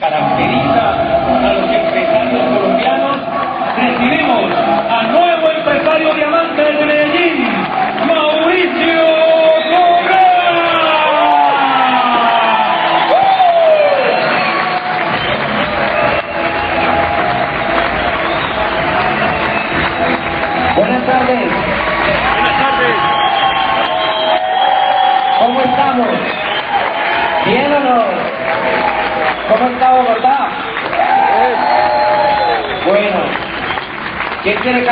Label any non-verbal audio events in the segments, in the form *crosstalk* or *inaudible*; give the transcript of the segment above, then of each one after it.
caracteriza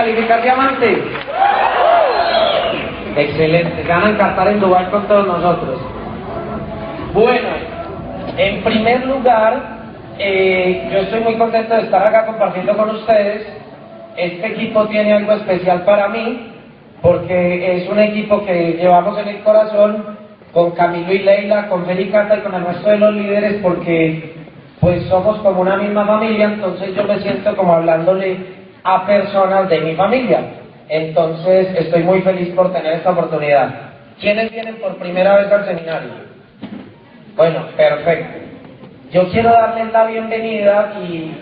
calificar diamante? Excelente, se van a encantar en Dubái con todos nosotros. Bueno, en primer lugar, eh, yo estoy muy contento de estar acá compartiendo con ustedes. Este equipo tiene algo especial para mí, porque es un equipo que llevamos en el corazón con Camilo y Leila, con Felicata y con el resto de los líderes, porque pues somos como una misma familia, entonces yo me siento como hablándole a personas de mi familia. Entonces estoy muy feliz por tener esta oportunidad. ¿Quiénes vienen por primera vez al seminario? Bueno, perfecto. Yo quiero darles la bienvenida y,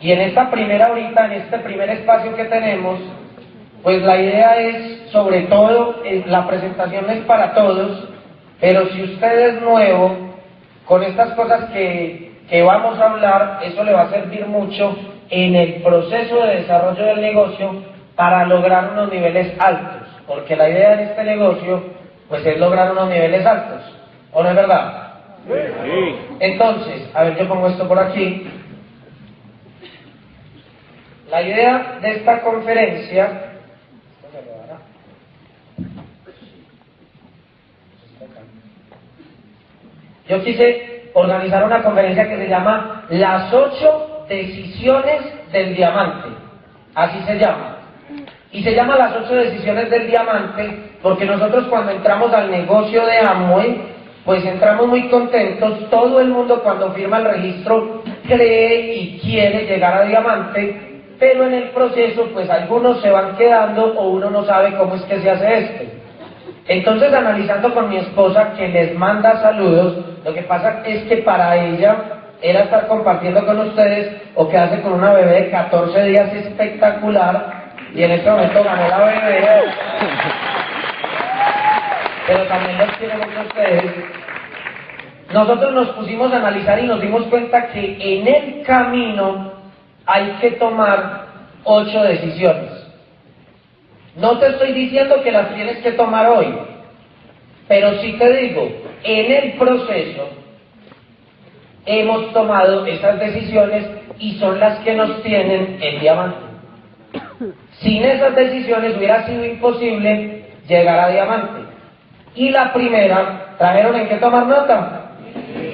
y en esta primera horita, en este primer espacio que tenemos, pues la idea es, sobre todo, eh, la presentación es para todos, pero si usted es nuevo, con estas cosas que, que vamos a hablar, eso le va a servir mucho en el proceso de desarrollo del negocio para lograr unos niveles altos, porque la idea de este negocio, pues es lograr unos niveles altos, ¿o no es verdad? Sí. Entonces, a ver, yo pongo esto por aquí. La idea de esta conferencia. Yo quise organizar una conferencia que se llama Las ocho decisiones del diamante. Así se llama. Y se llama Las ocho decisiones del diamante porque nosotros cuando entramos al negocio de Amway, pues entramos muy contentos. Todo el mundo cuando firma el registro cree y quiere llegar a diamante, pero en el proceso pues algunos se van quedando o uno no sabe cómo es que se hace esto. Entonces analizando con mi esposa que les manda saludos, lo que pasa es que para ella era estar compartiendo con ustedes o quedarse con una bebé de 14 días espectacular y en este momento ganó la bebé pero también los quiero mucho a ustedes. Nosotros nos pusimos a analizar y nos dimos cuenta que en el camino hay que tomar ocho decisiones. No te estoy diciendo que las tienes que tomar hoy, pero sí te digo, en el proceso hemos tomado esas decisiones y son las que nos tienen el diamante. Sin esas decisiones hubiera sido imposible llegar a diamante. Y la primera, ¿trajeron en qué tomar nota?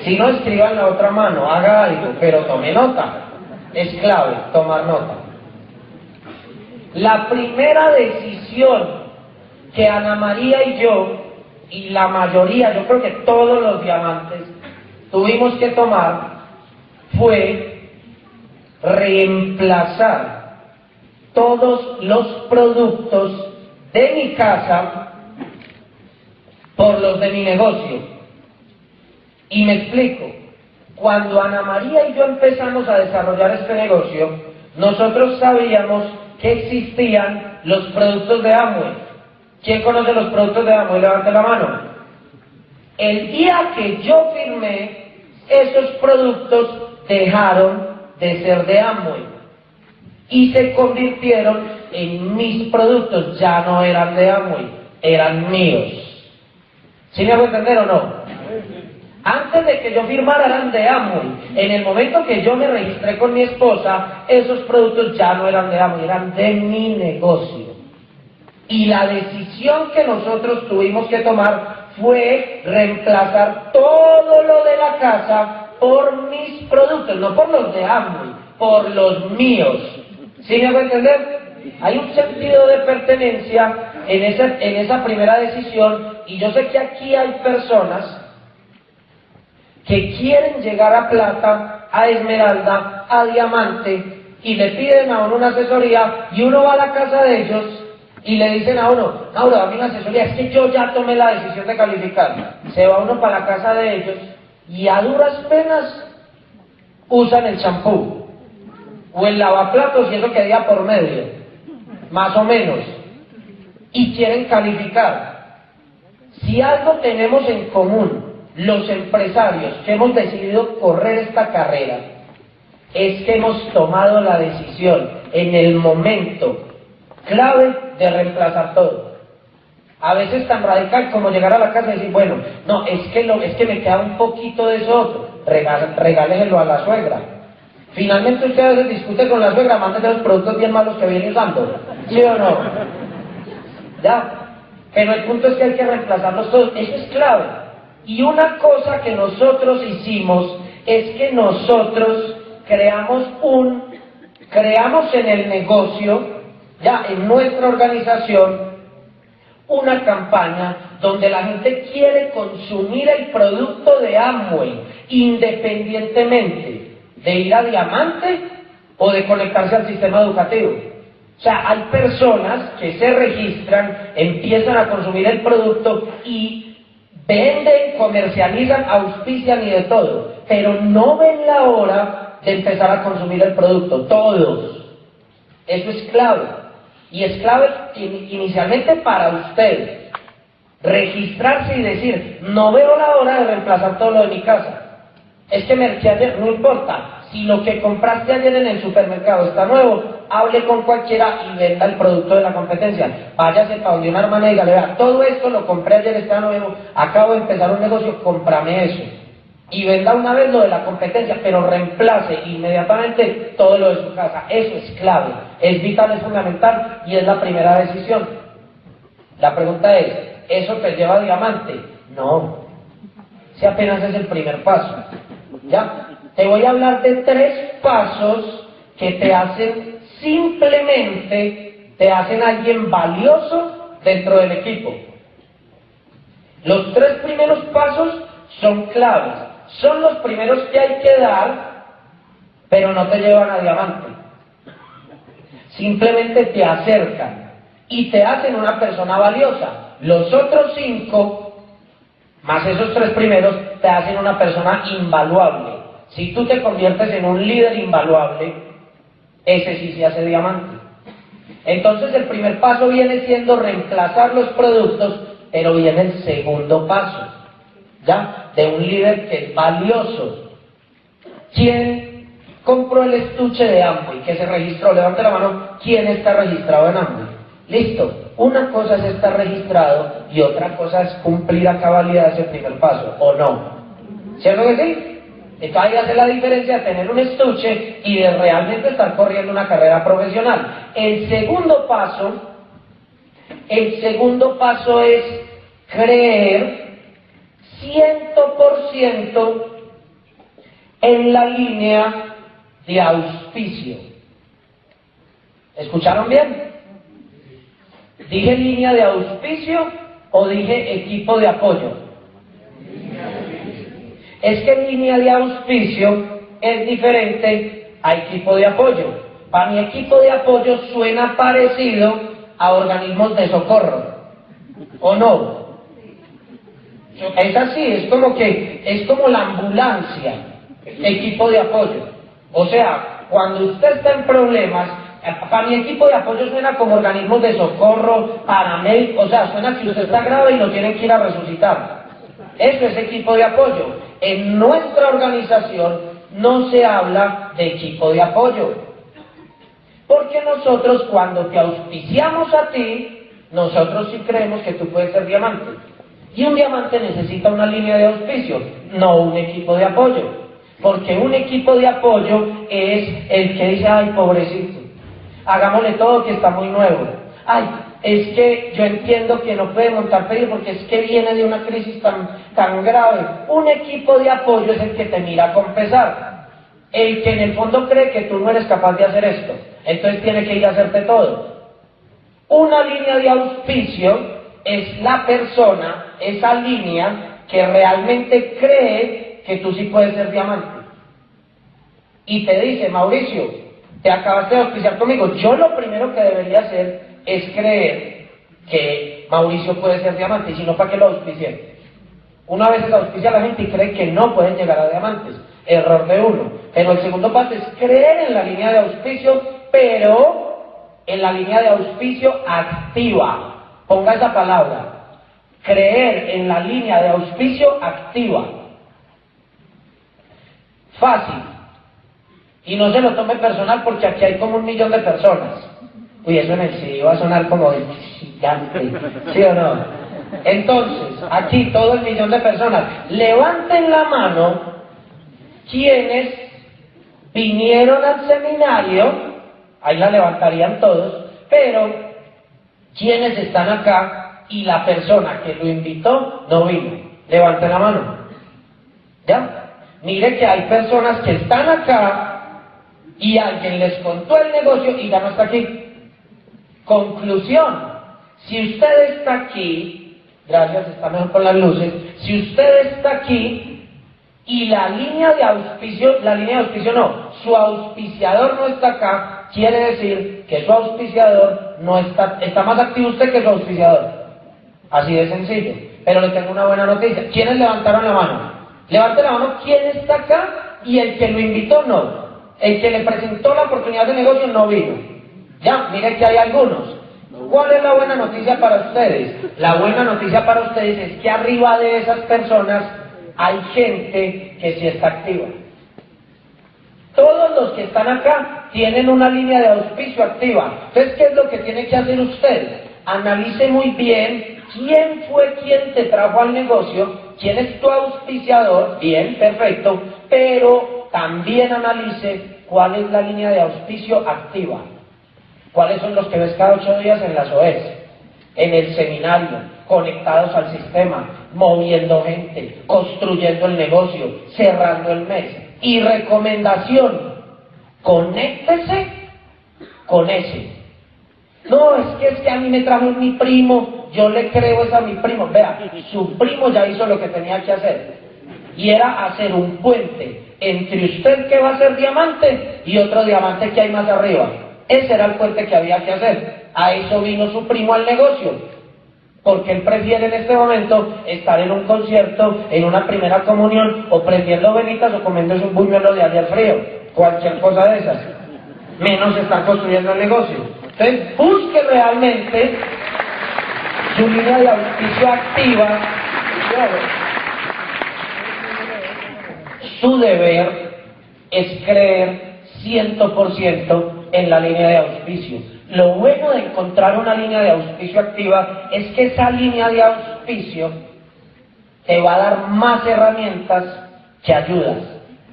Si no, escriban la otra mano, haga algo, pero tome nota. Es clave tomar nota. La primera decisión que Ana María y yo, y la mayoría, yo creo que todos los diamantes, tuvimos que tomar fue reemplazar todos los productos de mi casa por los de mi negocio. Y me explico. Cuando Ana María y yo empezamos a desarrollar este negocio, nosotros sabíamos que existían los productos de Amway. ¿Quién conoce los productos de Amway? Levante la mano. El día que yo firmé, esos productos dejaron de ser de Amway y se convirtieron en mis productos. Ya no eran de Amway, eran míos. ¿Sí me hago entender o no? Antes de que yo firmara eran de Amway. En el momento que yo me registré con mi esposa, esos productos ya no eran de Amway, eran de mi negocio. Y la decisión que nosotros tuvimos que tomar fue reemplazar todo lo de la casa por mis productos, no por los de Amway, por los míos. ¿Sí me hago entender? Hay un sentido de pertenencia en esa, en esa primera decisión y yo sé que aquí hay personas que quieren llegar a plata, a esmeralda, a diamante y le piden a uno una asesoría y uno va a la casa de ellos y le dicen a uno, Mauro, dame una asesoría, es que yo ya tomé la decisión de calificar. Se va uno para la casa de ellos y a duras penas usan el champú o el lavaplatos y eso queda por medio, más o menos, y quieren calificar. Si algo tenemos en común los empresarios que hemos decidido correr esta carrera, es que hemos tomado la decisión en el momento clave de reemplazar todo. A veces tan radical como llegar a la casa y decir, bueno, no, es que, lo, es que me queda un poquito de eso otro, regáleselo a la suegra. Finalmente usted a veces discute con la suegra, mándele los productos bien malos que viene usando. ¿Sí o no? Ya. Pero el punto es que hay que reemplazarlos todos. Eso es clave. Y una cosa que nosotros hicimos es que nosotros creamos un, creamos en el negocio, ya en nuestra organización, una campaña donde la gente quiere consumir el producto de Amway independientemente de ir a Diamante o de conectarse al sistema educativo. O sea, hay personas que se registran, empiezan a consumir el producto y venden, comercializan, auspician y de todo, pero no ven la hora de empezar a consumir el producto, todos. Eso es clave. Y es clave inicialmente para usted registrarse y decir, no veo la hora de reemplazar todo lo de mi casa. Es que no importa, si lo que compraste ayer en el supermercado está nuevo, hable con cualquiera y venda el producto de la competencia. Váyase para donde una hermana y dígale, vea, todo esto lo compré ayer, está nuevo, acabo de empezar un negocio, cómprame eso. Y venda una vez lo de la competencia, pero reemplace inmediatamente todo lo de su casa. Eso es clave, es vital, es fundamental y es la primera decisión. La pregunta es, ¿eso te lleva a diamante? No, si apenas es el primer paso. ¿Ya? Te voy a hablar de tres pasos que te hacen simplemente, te hacen alguien valioso dentro del equipo. Los tres primeros pasos son claves. Son los primeros que hay que dar, pero no te llevan a diamante. Simplemente te acercan y te hacen una persona valiosa. Los otros cinco, más esos tres primeros, te hacen una persona invaluable. Si tú te conviertes en un líder invaluable, ese sí se hace diamante. Entonces el primer paso viene siendo reemplazar los productos, pero viene el segundo paso, ¿ya? De un líder que es valioso. ¿Quién compró el estuche de Amway que se registró? Levante la mano, ¿quién está registrado en Amway? Listo. Una cosa es estar registrado y otra cosa es cumplir a cabalidad ese primer paso, ¿o no? ¿Cierto que sí? Entonces hace la diferencia de tener un estuche y de realmente estar corriendo una carrera profesional. El segundo paso, el segundo paso es creer 100% en la línea de auspicio. ¿Escucharon bien? ¿Dije línea de auspicio o dije equipo de apoyo? es que línea de auspicio es diferente a equipo de apoyo. Para mi equipo de apoyo suena parecido a organismos de socorro, ¿o no? Es así, es como que, es como la ambulancia, equipo de apoyo. O sea, cuando usted está en problemas, para mi equipo de apoyo suena como organismos de socorro, paramédicos, o sea, suena que usted está grave y lo tienen que ir a resucitar. Eso es equipo de apoyo. En nuestra organización no se habla de equipo de apoyo. Porque nosotros cuando te auspiciamos a ti, nosotros sí creemos que tú puedes ser diamante. Y un diamante necesita una línea de auspicio, no un equipo de apoyo. Porque un equipo de apoyo es el que dice, ay, pobrecito, hagámosle todo que está muy nuevo. Ay, es que yo entiendo que no puede montar pedido porque es que viene de una crisis tan, tan grave. Un equipo de apoyo es el que te mira con pesar. El que en el fondo cree que tú no eres capaz de hacer esto. Entonces tiene que ir a hacerte todo. Una línea de auspicio es la persona, esa línea que realmente cree que tú sí puedes ser diamante. Y te dice, Mauricio, te acabaste de auspiciar conmigo. Yo lo primero que debería hacer es creer que Mauricio puede ser diamante, y si no, ¿para qué lo auspicié? Una vez se auspicia la gente y cree que no pueden llegar a diamantes. Error de uno. Pero el segundo paso es creer en la línea de auspicio, pero en la línea de auspicio activa. Ponga esa palabra. Creer en la línea de auspicio activa. Fácil. Y no se lo tome personal porque aquí hay como un millón de personas. Uy, eso en el sí va a sonar como de gigante. ¿Sí o no? Entonces, aquí todo el millón de personas, levanten la mano quienes vinieron al seminario, ahí la levantarían todos, pero quienes están acá y la persona que lo invitó no vino. Levanten la mano. ¿Ya? Mire que hay personas que están acá y alguien les contó el negocio y ya no está aquí. Conclusión, si usted está aquí, gracias, está mejor con las luces, si usted está aquí y la línea de auspicio, la línea de auspicio no, su auspiciador no está acá, quiere decir que su auspiciador no está, está más activo usted que su auspiciador. Así de sencillo. Pero le tengo una buena noticia. ¿Quiénes levantaron la mano? Levante la mano quién está acá y el que lo invitó no. El que le presentó la oportunidad de negocio no vino. Ya, mire que hay algunos. ¿Cuál es la buena noticia para ustedes? La buena noticia para ustedes es que arriba de esas personas hay gente que sí está activa. Todos los que están acá tienen una línea de auspicio activa. Entonces, ¿qué es lo que tiene que hacer usted? Analice muy bien quién fue quien te trajo al negocio, quién es tu auspiciador, bien, perfecto, pero también analice cuál es la línea de auspicio activa. ¿Cuáles son los que ves cada ocho días en las OES? En el seminario, conectados al sistema, moviendo gente, construyendo el negocio, cerrando el mes. Y recomendación, conéctese con ese. No, es que es que a mí me trajo mi primo, yo le creo es a mi primo. Vea, su primo ya hizo lo que tenía que hacer. Y era hacer un puente entre usted que va a ser diamante y otro diamante que hay más arriba. Ese era el puente que había que hacer. A eso vino su primo al negocio. Porque él prefiere en este momento estar en un concierto, en una primera comunión, o prendiendo velitas o comiéndose un buñuelo de ayer frío. Cualquier cosa de esas. Menos estar construyendo el negocio. Entonces, busque realmente su línea de auspicio activa. Su deber es creer 100% en la línea de auspicio. Lo bueno de encontrar una línea de auspicio activa es que esa línea de auspicio te va a dar más herramientas que ayudas.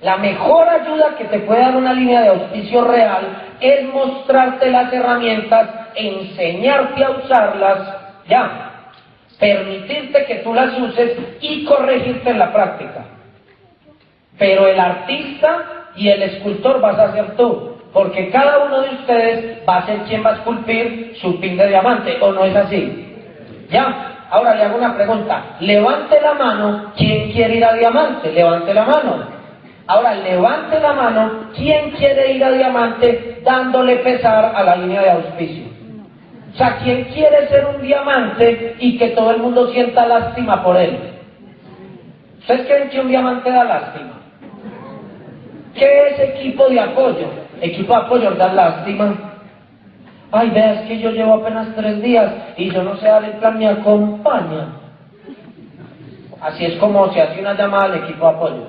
La mejor ayuda que te puede dar una línea de auspicio real es mostrarte las herramientas, enseñarte a usarlas, ya, permitirte que tú las uses y corregirte en la práctica. Pero el artista y el escultor vas a ser tú, porque cada uno de ustedes va a ser quien va a esculpir su pin de diamante, ¿o no es así? ¿Ya? Ahora le hago una pregunta. Levante la mano, ¿quién quiere ir a diamante? Levante la mano. Ahora levante la mano, ¿quién quiere ir a diamante dándole pesar a la línea de auspicio? O sea, ¿quién quiere ser un diamante y que todo el mundo sienta lástima por él? ¿Ustedes creen que un diamante da lástima? ¿Qué es equipo de apoyo? Equipo de apoyo da lástima. Ay, veas que yo llevo apenas tres días y yo no sé dar el plan, me acompaña. Así es como se hace una llamada al equipo de apoyo.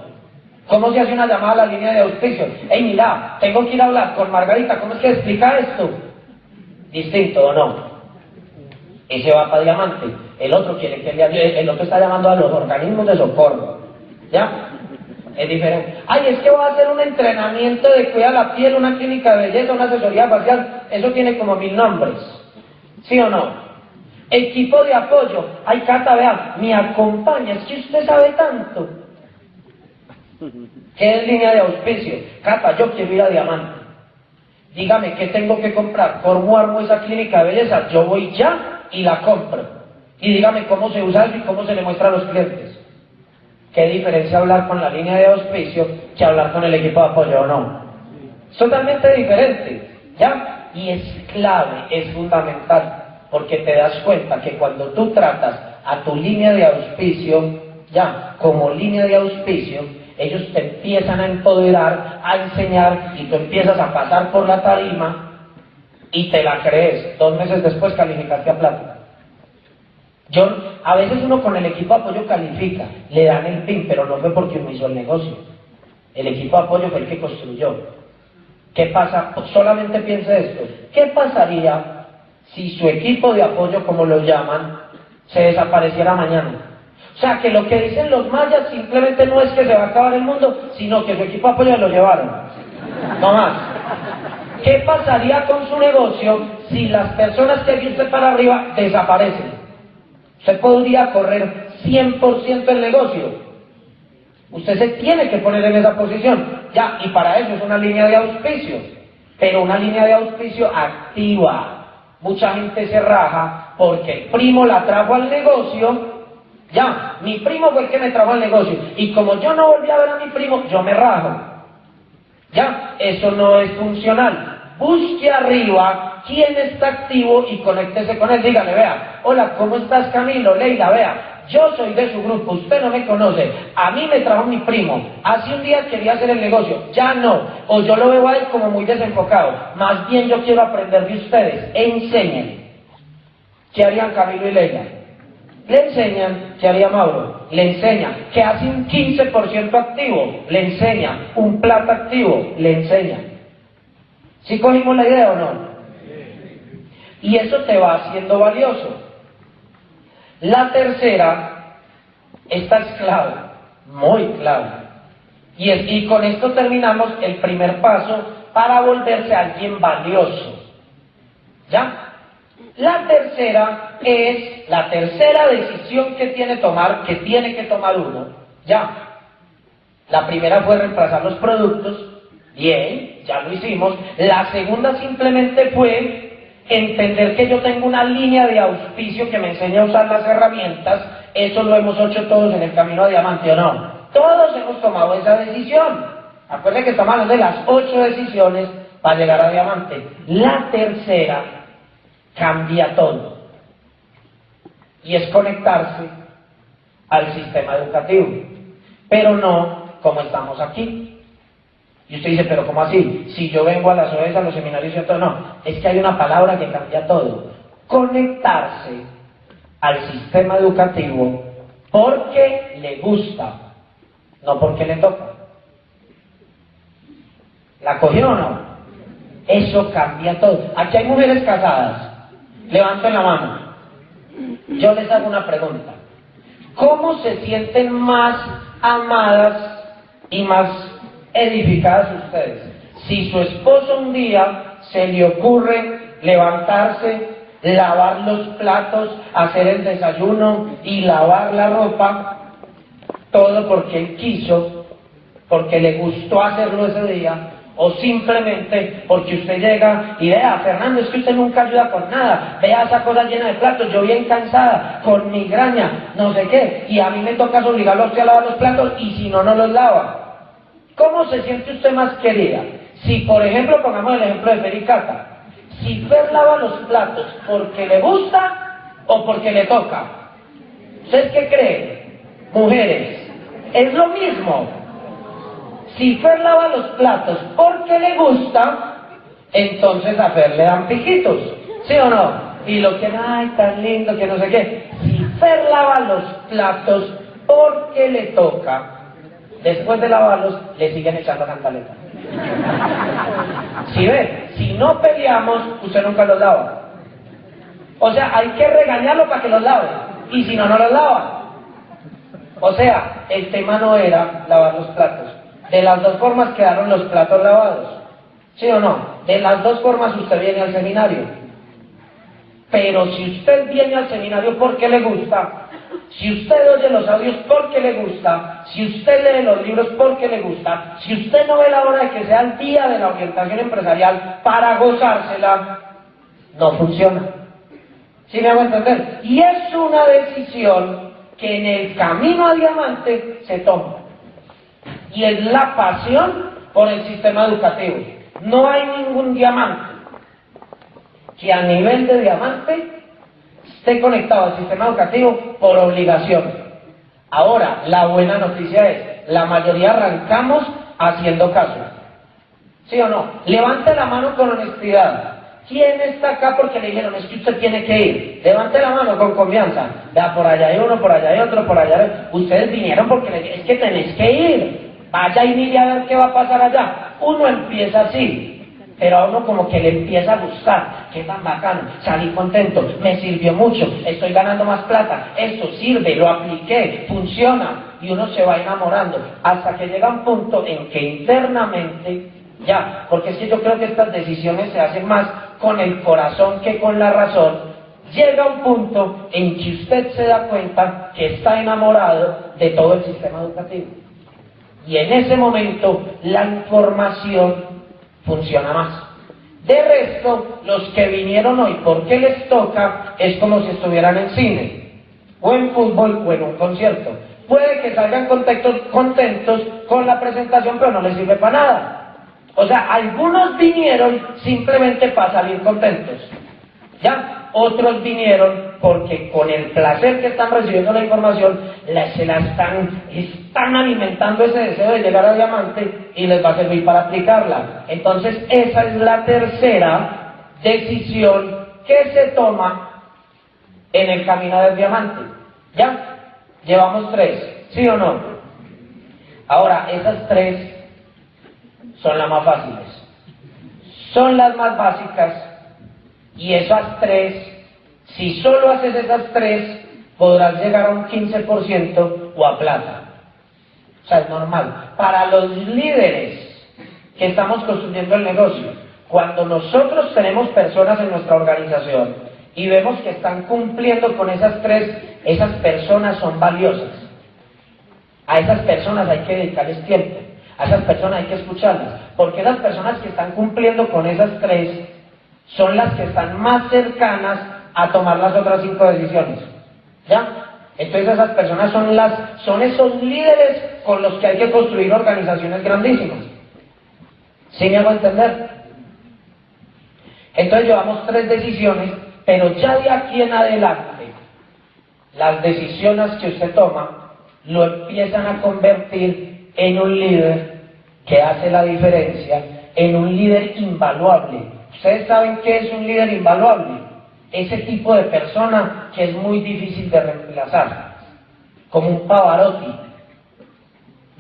¿Cómo se hace una llamada a la línea de auspicio? Hey, mira, tengo que ir a hablar con Margarita, ¿cómo es que explica esto? Distinto o no. Ese va para diamante. El otro quiere que le el otro está llamando a los organismos de socorro. ¿Ya? es diferente. Ay, es que voy a hacer un entrenamiento de cuidar la piel, una clínica de belleza, una asesoría facial. Eso tiene como mil nombres. ¿Sí o no? Equipo de apoyo. Ay, Cata, vea, me acompaña. Es que usted sabe tanto. ¿Qué es línea de auspicio? Cata, yo quiero ir a Diamante. Dígame, ¿qué tengo que comprar? ¿Cómo armo esa clínica de belleza? Yo voy ya y la compro. Y dígame cómo se usa y cómo se le muestra a los clientes. ¿Qué diferencia hablar con la línea de auspicio que hablar con el equipo de apoyo o no? Es totalmente diferente, ¿ya? Y es clave, es fundamental, porque te das cuenta que cuando tú tratas a tu línea de auspicio, ya, como línea de auspicio, ellos te empiezan a empoderar, a enseñar y tú empiezas a pasar por la tarima y te la crees. Dos meses después calificaste a plata. Yo, a veces uno con el equipo de apoyo califica, le dan el PIN, pero no fue porque uno hizo el negocio. El equipo de apoyo fue el que construyó. ¿Qué pasa? Solamente piense esto. ¿Qué pasaría si su equipo de apoyo, como lo llaman, se desapareciera mañana? O sea, que lo que dicen los mayas simplemente no es que se va a acabar el mundo, sino que su equipo de apoyo lo llevaron. No más. ¿Qué pasaría con su negocio si las personas que viste para arriba desaparecen? Usted podría correr 100% el negocio. Usted se tiene que poner en esa posición. Ya, y para eso es una línea de auspicio. Pero una línea de auspicio activa. Mucha gente se raja porque el primo la trajo al negocio. Ya, mi primo fue el que me trajo al negocio. Y como yo no volví a ver a mi primo, yo me rajo. Ya, eso no es funcional. Busque arriba quién está activo y conéctese con él. Dígale, vea, hola, ¿cómo estás Camilo? Leila, vea, yo soy de su grupo, usted no me conoce. A mí me trajo mi primo. Hace un día quería hacer el negocio, ya no. O yo lo veo a él como muy desenfocado. Más bien yo quiero aprender de ustedes. Enseñen. ¿Qué harían Camilo y Leila? Le enseñan ¿qué haría Mauro. Le enseña que hace un 15% activo. Le enseña un plata activo. Le enseña. ¿Sí cogimos la idea o no? Y eso te va haciendo valioso. La tercera, esta es clave, muy clave. Y, y con esto terminamos el primer paso para volverse alguien valioso. ¿Ya? La tercera es la tercera decisión que tiene tomar, que tiene que tomar uno. Ya. La primera fue reemplazar los productos. Bien, ya lo hicimos. La segunda simplemente fue entender que yo tengo una línea de auspicio que me enseña a usar las herramientas, eso lo hemos hecho todos en el camino a diamante, ¿o no? Todos hemos tomado esa decisión. Acuérdense que estamos hablando de las ocho decisiones para llegar a diamante. La tercera cambia todo. Y es conectarse al sistema educativo. Pero no como estamos aquí. Y usted dice, pero ¿cómo así? Si yo vengo a las OES, a los seminarios y todo, no. Es que hay una palabra que cambia todo. Conectarse al sistema educativo porque le gusta, no porque le toca. ¿La cogió o no? Eso cambia todo. Aquí hay mujeres casadas. Levanten la mano. Yo les hago una pregunta. ¿Cómo se sienten más amadas y más edificadas ustedes. Si su esposo un día se le ocurre levantarse, lavar los platos, hacer el desayuno y lavar la ropa, todo porque él quiso, porque le gustó hacerlo ese día, o simplemente porque usted llega y vea, Fernando, es que usted nunca ayuda con nada, vea esa cosa llena de platos, yo bien cansada, con migraña, no sé qué, y a mí me toca obligarlo a usted a lavar los platos y si no, no los lava. ¿Cómo se siente usted más querida? Si, por ejemplo, pongamos el ejemplo de Pericata, si Fer lava los platos porque le gusta o porque le toca. ¿Ustedes qué creen? Mujeres, es lo mismo. Si Fer lava los platos porque le gusta, entonces a Fer le dan piquitos, ¿sí o no? Y lo que, ay, tan lindo, que no sé qué. Si Fer lava los platos porque le toca, después de lavarlos, le siguen echando cantaleta. Si ve, si no peleamos, usted nunca los lava. O sea, hay que regañarlo para que los lave. Y si no, no los lava. O sea, el tema no era lavar los platos. De las dos formas quedaron los platos lavados. ¿Sí o no? De las dos formas usted viene al seminario. Pero si usted viene al seminario porque le gusta, si usted oye los audios porque le gusta, si usted lee los libros porque le gusta, si usted no ve la hora de que sea el día de la orientación empresarial para gozársela, no funciona. ¿Sí me hago entender? Y es una decisión que en el camino a diamante se toma. Y es la pasión por el sistema educativo. No hay ningún diamante que a nivel de diamante esté conectado al sistema educativo por obligación. Ahora, la buena noticia es, la mayoría arrancamos haciendo caso. ¿Sí o no? Levante la mano con honestidad. ¿Quién está acá porque le dijeron es que usted tiene que ir? Levante la mano con confianza. Ya por allá hay uno, por allá hay otro, por allá hay... Ustedes vinieron porque le es que tenéis que ir. Vaya y mire a ver qué va a pasar allá. Uno empieza así. Pero a uno como que le empieza a gustar, qué tan bacano, salí contento, me sirvió mucho, estoy ganando más plata, esto sirve, lo apliqué, funciona, y uno se va enamorando, hasta que llega un punto en que internamente, ya, porque es que yo creo que estas decisiones se hacen más con el corazón que con la razón, llega un punto en que usted se da cuenta que está enamorado de todo el sistema educativo. Y en ese momento la información funciona más. De resto, los que vinieron hoy porque les toca es como si estuvieran en cine, o en fútbol, o en un concierto. Puede que salgan contentos, con la presentación, pero no les sirve para nada. O sea, algunos vinieron simplemente para salir contentos. ¿Ya? Otros vinieron porque con el placer que están recibiendo la información, se la están, están alimentando ese deseo de llegar a diamante y les va a servir para aplicarla. Entonces, esa es la tercera decisión que se toma en el camino del diamante. ¿Ya? Llevamos tres, ¿sí o no? Ahora, esas tres son las más fáciles. Son las más básicas y esas tres, si solo haces esas tres, podrás llegar a un 15% o a plata. O sea, es normal. Para los líderes que estamos construyendo el negocio, cuando nosotros tenemos personas en nuestra organización y vemos que están cumpliendo con esas tres, esas personas son valiosas. A esas personas hay que dedicarles tiempo. A esas personas hay que escucharlas. Porque esas personas que están cumpliendo con esas tres son las que están más cercanas a tomar las otras cinco decisiones. ¿Ya? Entonces esas personas son las, son esos líderes con los que hay que construir organizaciones grandísimas. ¿Sí me hago entender? Entonces llevamos tres decisiones, pero ya de aquí en adelante, las decisiones que usted toma lo empiezan a convertir en un líder que hace la diferencia, en un líder invaluable, Ustedes saben qué es un líder invaluable. Ese tipo de persona que es muy difícil de reemplazar. Como un Pavarotti.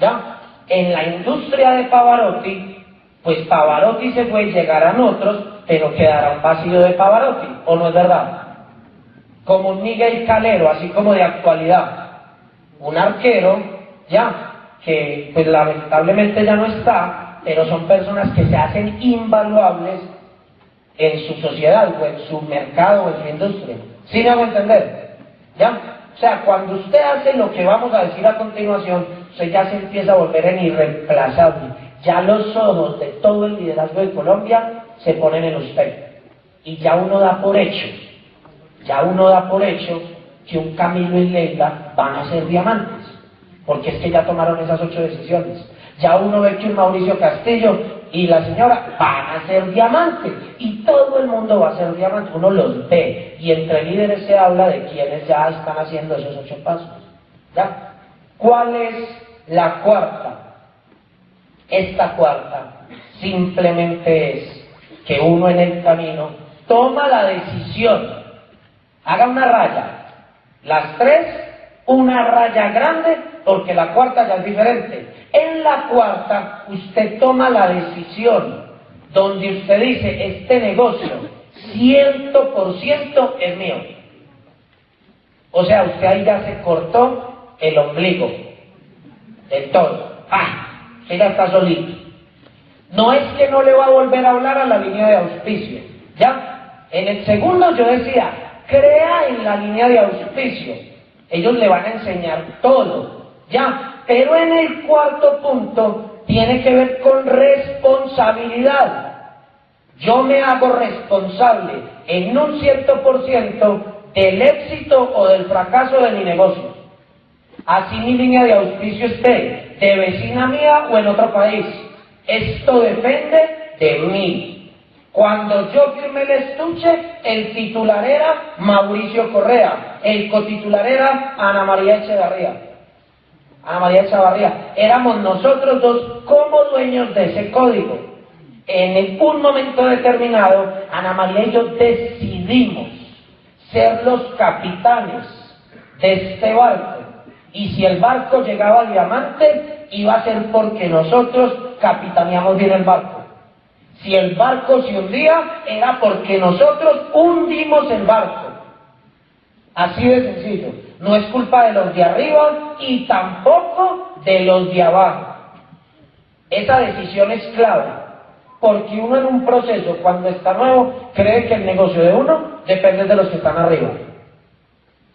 ¿Ya? En la industria de Pavarotti, pues Pavarotti se fue, llegarán otros, pero quedará un vacío de Pavarotti, ¿o no es verdad? Como un Miguel Calero, así como de actualidad. Un arquero, ya, que pues lamentablemente ya no está, pero son personas que se hacen invaluables en su sociedad o en su mercado o en su industria. ¿Sí me hago entender? ¿Ya? O sea, cuando usted hace lo que vamos a decir a continuación, usted ya se empieza a volver en irreemplazable. Ya los ojos de todo el liderazgo de Colombia se ponen en usted. Y ya uno da por hecho, ya uno da por hecho que un Camilo y Leila van a ser diamantes. Porque es que ya tomaron esas ocho decisiones. Ya uno ve que un Mauricio Castillo y la señora van a ser diamantes y todo el mundo va a ser diamantes, uno los ve y entre líderes se habla de quienes ya están haciendo esos ocho pasos. ¿Ya? ¿Cuál es la cuarta? Esta cuarta simplemente es que uno en el camino toma la decisión, haga una raya, las tres, una raya grande, porque la cuarta ya es diferente en la cuarta, usted toma la decisión donde usted dice, este negocio, ciento por ciento es mío. O sea, usted ahí ya se cortó el ombligo de todo. ¡Ah! Usted ya está solito. No es que no le va a volver a hablar a la línea de auspicio. ¿Ya? En el segundo yo decía, crea en la línea de auspicio. Ellos le van a enseñar todo. ¿Ya? Pero en el cuarto punto tiene que ver con responsabilidad. Yo me hago responsable en un cierto por ciento del éxito o del fracaso de mi negocio. Así mi línea de auspicio esté de vecina mía o en otro país. Esto depende de mí. Cuando yo firmé el estuche, el titular era Mauricio Correa, el cotitular era Ana María Echevarría. Ana María Chavarría, éramos nosotros dos como dueños de ese código. En un momento determinado, Ana María y yo decidimos ser los capitanes de este barco. Y si el barco llegaba a diamante, iba a ser porque nosotros capitaneamos bien el barco. Si el barco se hundía, era porque nosotros hundimos el barco. Así de sencillo. No es culpa de los de arriba y tampoco de los de abajo. Esa decisión es clave. Porque uno en un proceso, cuando está nuevo, cree que el negocio de uno depende de los que están arriba.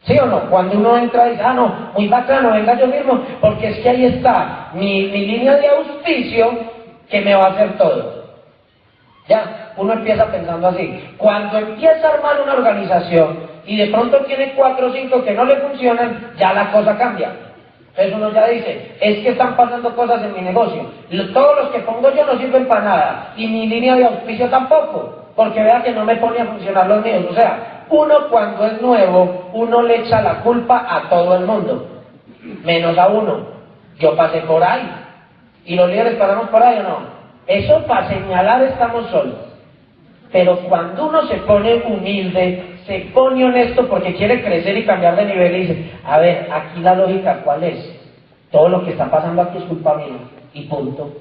¿Sí o no? Cuando uno entra y dice, ah, no, muy bacano, venga yo mismo, porque es que ahí está mi, mi línea de auspicio que me va a hacer todo. Ya, uno empieza pensando así. Cuando empieza a armar una organización y de pronto tiene cuatro o cinco que no le funcionan, ya la cosa cambia. Entonces uno ya dice, es que están pasando cosas en mi negocio. Todos los que pongo yo no sirven para nada. Y mi línea de auspicio tampoco. Porque vea que no me pone a funcionar los míos. O sea, uno cuando es nuevo, uno le echa la culpa a todo el mundo. Menos a uno. Yo pasé por ahí. ¿Y los líderes pasamos por ahí o no? Eso para señalar estamos solos. Pero cuando uno se pone humilde, se pone honesto porque quiere crecer y cambiar de nivel y dice, a ver, aquí la lógica cuál es. Todo lo que está pasando aquí es culpa mía. Y punto.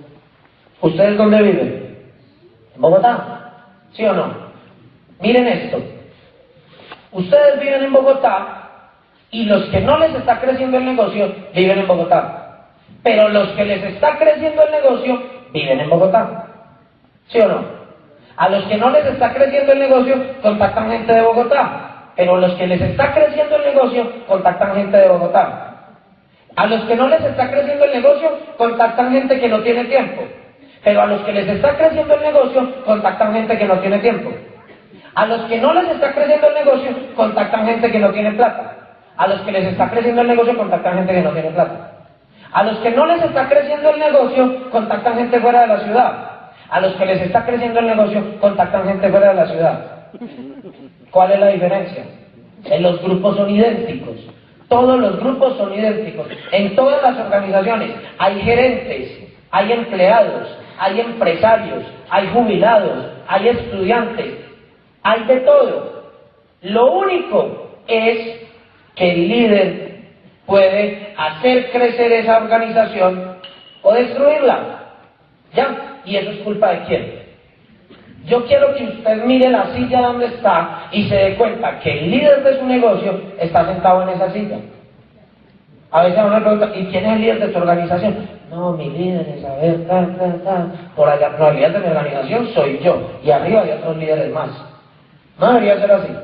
¿Ustedes dónde viven? ¿En Bogotá? ¿Sí o no? Miren esto. Ustedes viven en Bogotá y los que no les está creciendo el negocio viven en Bogotá. Pero los que les está creciendo el negocio viven en Bogotá. ¿Sí o no? A los que no les está creciendo el negocio, contactan gente de Bogotá. Pero a los que les está creciendo el negocio, contactan gente de Bogotá. A los que no les está creciendo el negocio, contactan gente que no tiene tiempo. Pero a los que les está creciendo el negocio, contactan gente que no tiene tiempo. A los que no les está creciendo el negocio, contactan gente que no tiene plata. A los que les está creciendo el negocio, contactan gente que no tiene plata. A los que no les está creciendo el negocio, contactan gente fuera de la ciudad. A los que les está creciendo el negocio, contactan gente fuera de la ciudad. ¿Cuál es la diferencia? En los grupos son idénticos. Todos los grupos son idénticos. En todas las organizaciones hay gerentes, hay empleados, hay empresarios, hay jubilados, hay estudiantes, hay de todo. Lo único es que el líder puede hacer crecer esa organización o destruirla. ¿Ya? ¿Y eso es culpa de quién? Yo quiero que usted mire la silla donde está y se dé cuenta que el líder de su negocio está sentado en esa silla. A veces uno pregunta, ¿y quién es el líder de tu organización? No, mi líder es, a ver, tal, tal, tal. Por allá, no, el líder de mi organización soy yo. Y arriba hay otros líderes más. No debería ser así.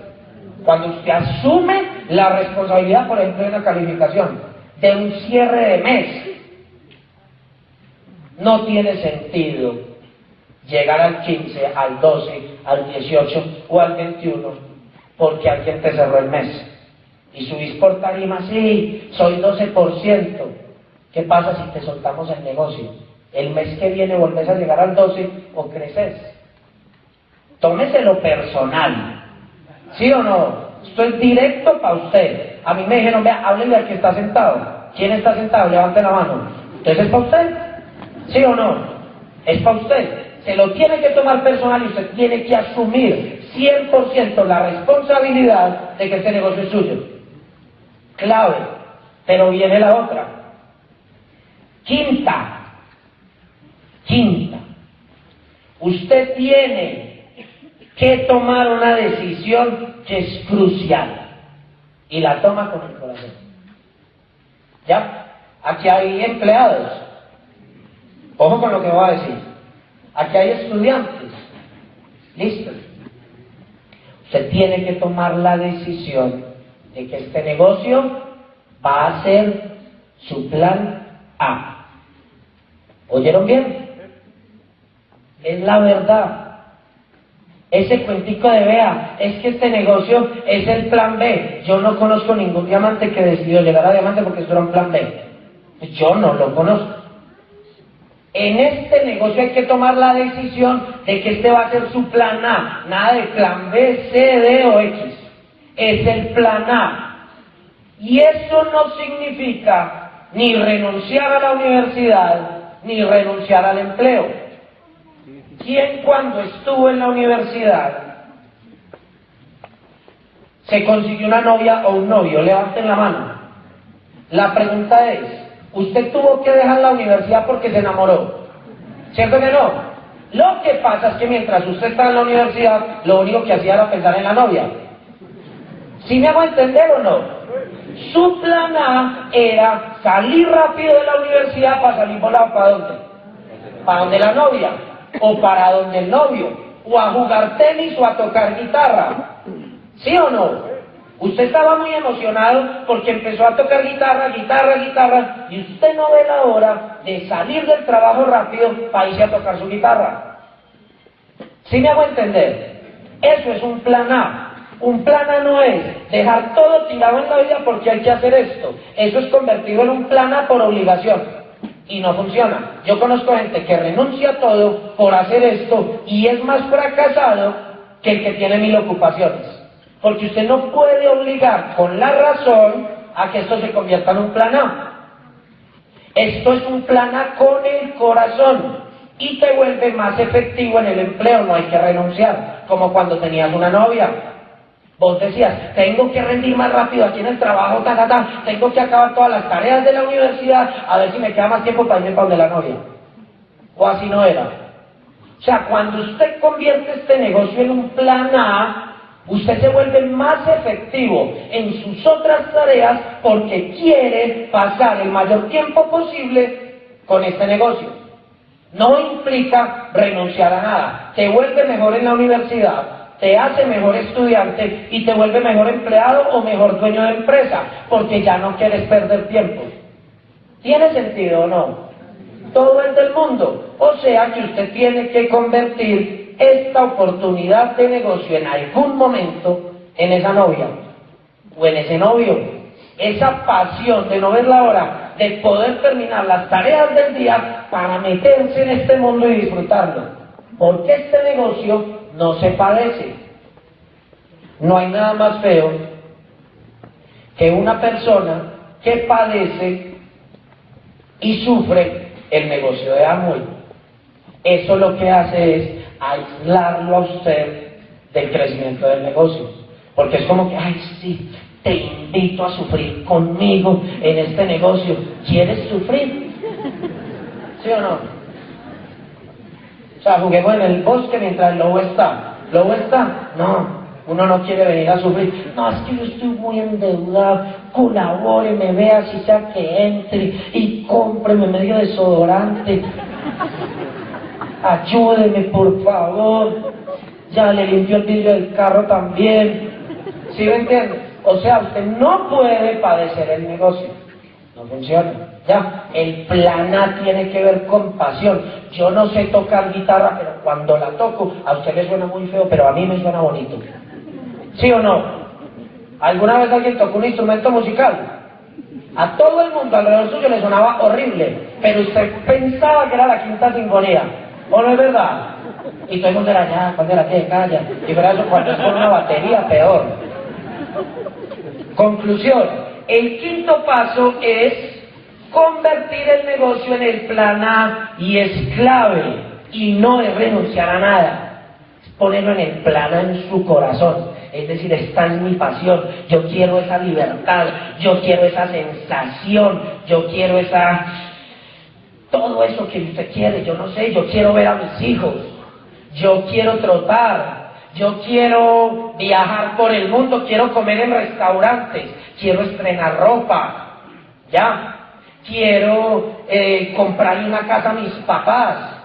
Cuando usted asume la responsabilidad, por ejemplo, de una calificación, de un cierre de mes, no tiene sentido llegar al 15, al 12, al 18 o al 21 porque alguien te cerró el mes. Y subís por tarima, sí, soy 12%. ¿Qué pasa si te soltamos el negocio? El mes que viene volvés a llegar al 12 o creces. Tómeselo personal. ¿Sí o no? Esto es directo para usted. A mí me dijeron, vea, háblele al que está sentado. ¿Quién está sentado? Levante la mano. Entonces es para usted. ¿Sí o no? Es para usted. Se lo tiene que tomar personal y usted tiene que asumir 100% la responsabilidad de que este negocio es suyo. Clave. Pero viene la otra. Quinta. Quinta. Usted tiene que tomar una decisión que es crucial y la toma con el corazón. ¿Ya? Aquí hay empleados. Ojo con lo que voy a decir. Aquí hay estudiantes. ¿Listo? Usted tiene que tomar la decisión de que este negocio va a ser su plan A. ¿Oyeron bien? Es la verdad. Ese cuentico de vea, es que este negocio es el plan B. Yo no conozco ningún diamante que decidió llegar a diamante porque esto era un plan B. Yo no lo conozco. En este negocio hay que tomar la decisión de que este va a ser su plan A. Nada de plan B, C, D o X. Es el plan A. Y eso no significa ni renunciar a la universidad, ni renunciar al empleo. ¿Quién cuando estuvo en la universidad se consiguió una novia o un novio? Levanten la mano. La pregunta es, ¿usted tuvo que dejar la universidad porque se enamoró? ¿Cierto que no? Lo que pasa es que mientras usted estaba en la universidad, lo único que hacía era pensar en la novia. ¿Sí me hago entender o no? Su plan A era salir rápido de la universidad para salir volado para dónde? Para donde la novia, o para donde el novio, o a jugar tenis o a tocar guitarra. ¿Sí o no? Usted estaba muy emocionado porque empezó a tocar guitarra, guitarra, guitarra, y usted no ve la hora de salir del trabajo rápido para irse a tocar su guitarra. ¿Sí me hago entender? Eso es un plan A. Un plan A no es dejar todo tirado en la vida porque hay que hacer esto. Eso es convertido en un plan A por obligación. Y no funciona. Yo conozco gente que renuncia a todo por hacer esto y es más fracasado que el que tiene mil ocupaciones. Porque usted no puede obligar con la razón a que esto se convierta en un plan A. Esto es un plan A con el corazón y te vuelve más efectivo en el empleo, no hay que renunciar, como cuando tenías una novia. Vos decías, tengo que rendir más rápido aquí en el trabajo, ta, ta, ta, tengo que acabar todas las tareas de la universidad, a ver si me queda más tiempo para irme para donde la novia. O así no era. O sea, cuando usted convierte este negocio en un plan A, Usted se vuelve más efectivo en sus otras tareas porque quiere pasar el mayor tiempo posible con este negocio. No implica renunciar a nada. Te vuelve mejor en la universidad, te hace mejor estudiante y te vuelve mejor empleado o mejor dueño de empresa porque ya no quieres perder tiempo. ¿Tiene sentido o no? Todo es del mundo. O sea que usted tiene que convertir esta oportunidad de negocio en algún momento en esa novia o en ese novio. Esa pasión de no ver la hora de poder terminar las tareas del día para meterse en este mundo y disfrutarlo. Porque este negocio no se padece. No hay nada más feo que una persona que padece y sufre el negocio de Amway. Eso lo que hace es aislarlo a usted del crecimiento del negocio. Porque es como que, ay, sí, te invito a sufrir conmigo en este negocio. ¿Quieres sufrir? ¿Sí o no? O sea, juguemos en el bosque mientras el lobo está. ¿Lobo está? No. Uno no quiere venir a sufrir. No, es que yo estoy muy endeudado. Colabore, vea si sea que entre y cómpreme medio desodorante ayúdeme por favor, ya le limpió el vidrio del carro también. ¿Sí me entiende? O sea, usted no puede padecer el negocio. No funciona. Ya, el plan A tiene que ver con pasión. Yo no sé tocar guitarra, pero cuando la toco, a usted le suena muy feo, pero a mí me suena bonito. ¿Sí o no? ¿Alguna vez alguien tocó un instrumento musical? A todo el mundo alrededor suyo le sonaba horrible, pero usted pensaba que era la quinta sinfonía. ¿O no es verdad? Y todo el mundo era ya, cuando era que calla. Y por eso cuando es con una batería, peor. Conclusión. El quinto paso es convertir el negocio en el plan A y es clave y no es renunciar a nada. Es ponerlo en el plan A en su corazón. Es decir, esta es mi pasión. Yo quiero esa libertad, yo quiero esa sensación, yo quiero esa todo eso que usted quiere, yo no sé, yo quiero ver a mis hijos, yo quiero trotar, yo quiero viajar por el mundo, quiero comer en restaurantes, quiero estrenar ropa, ya, quiero eh, comprarle una casa a mis papás,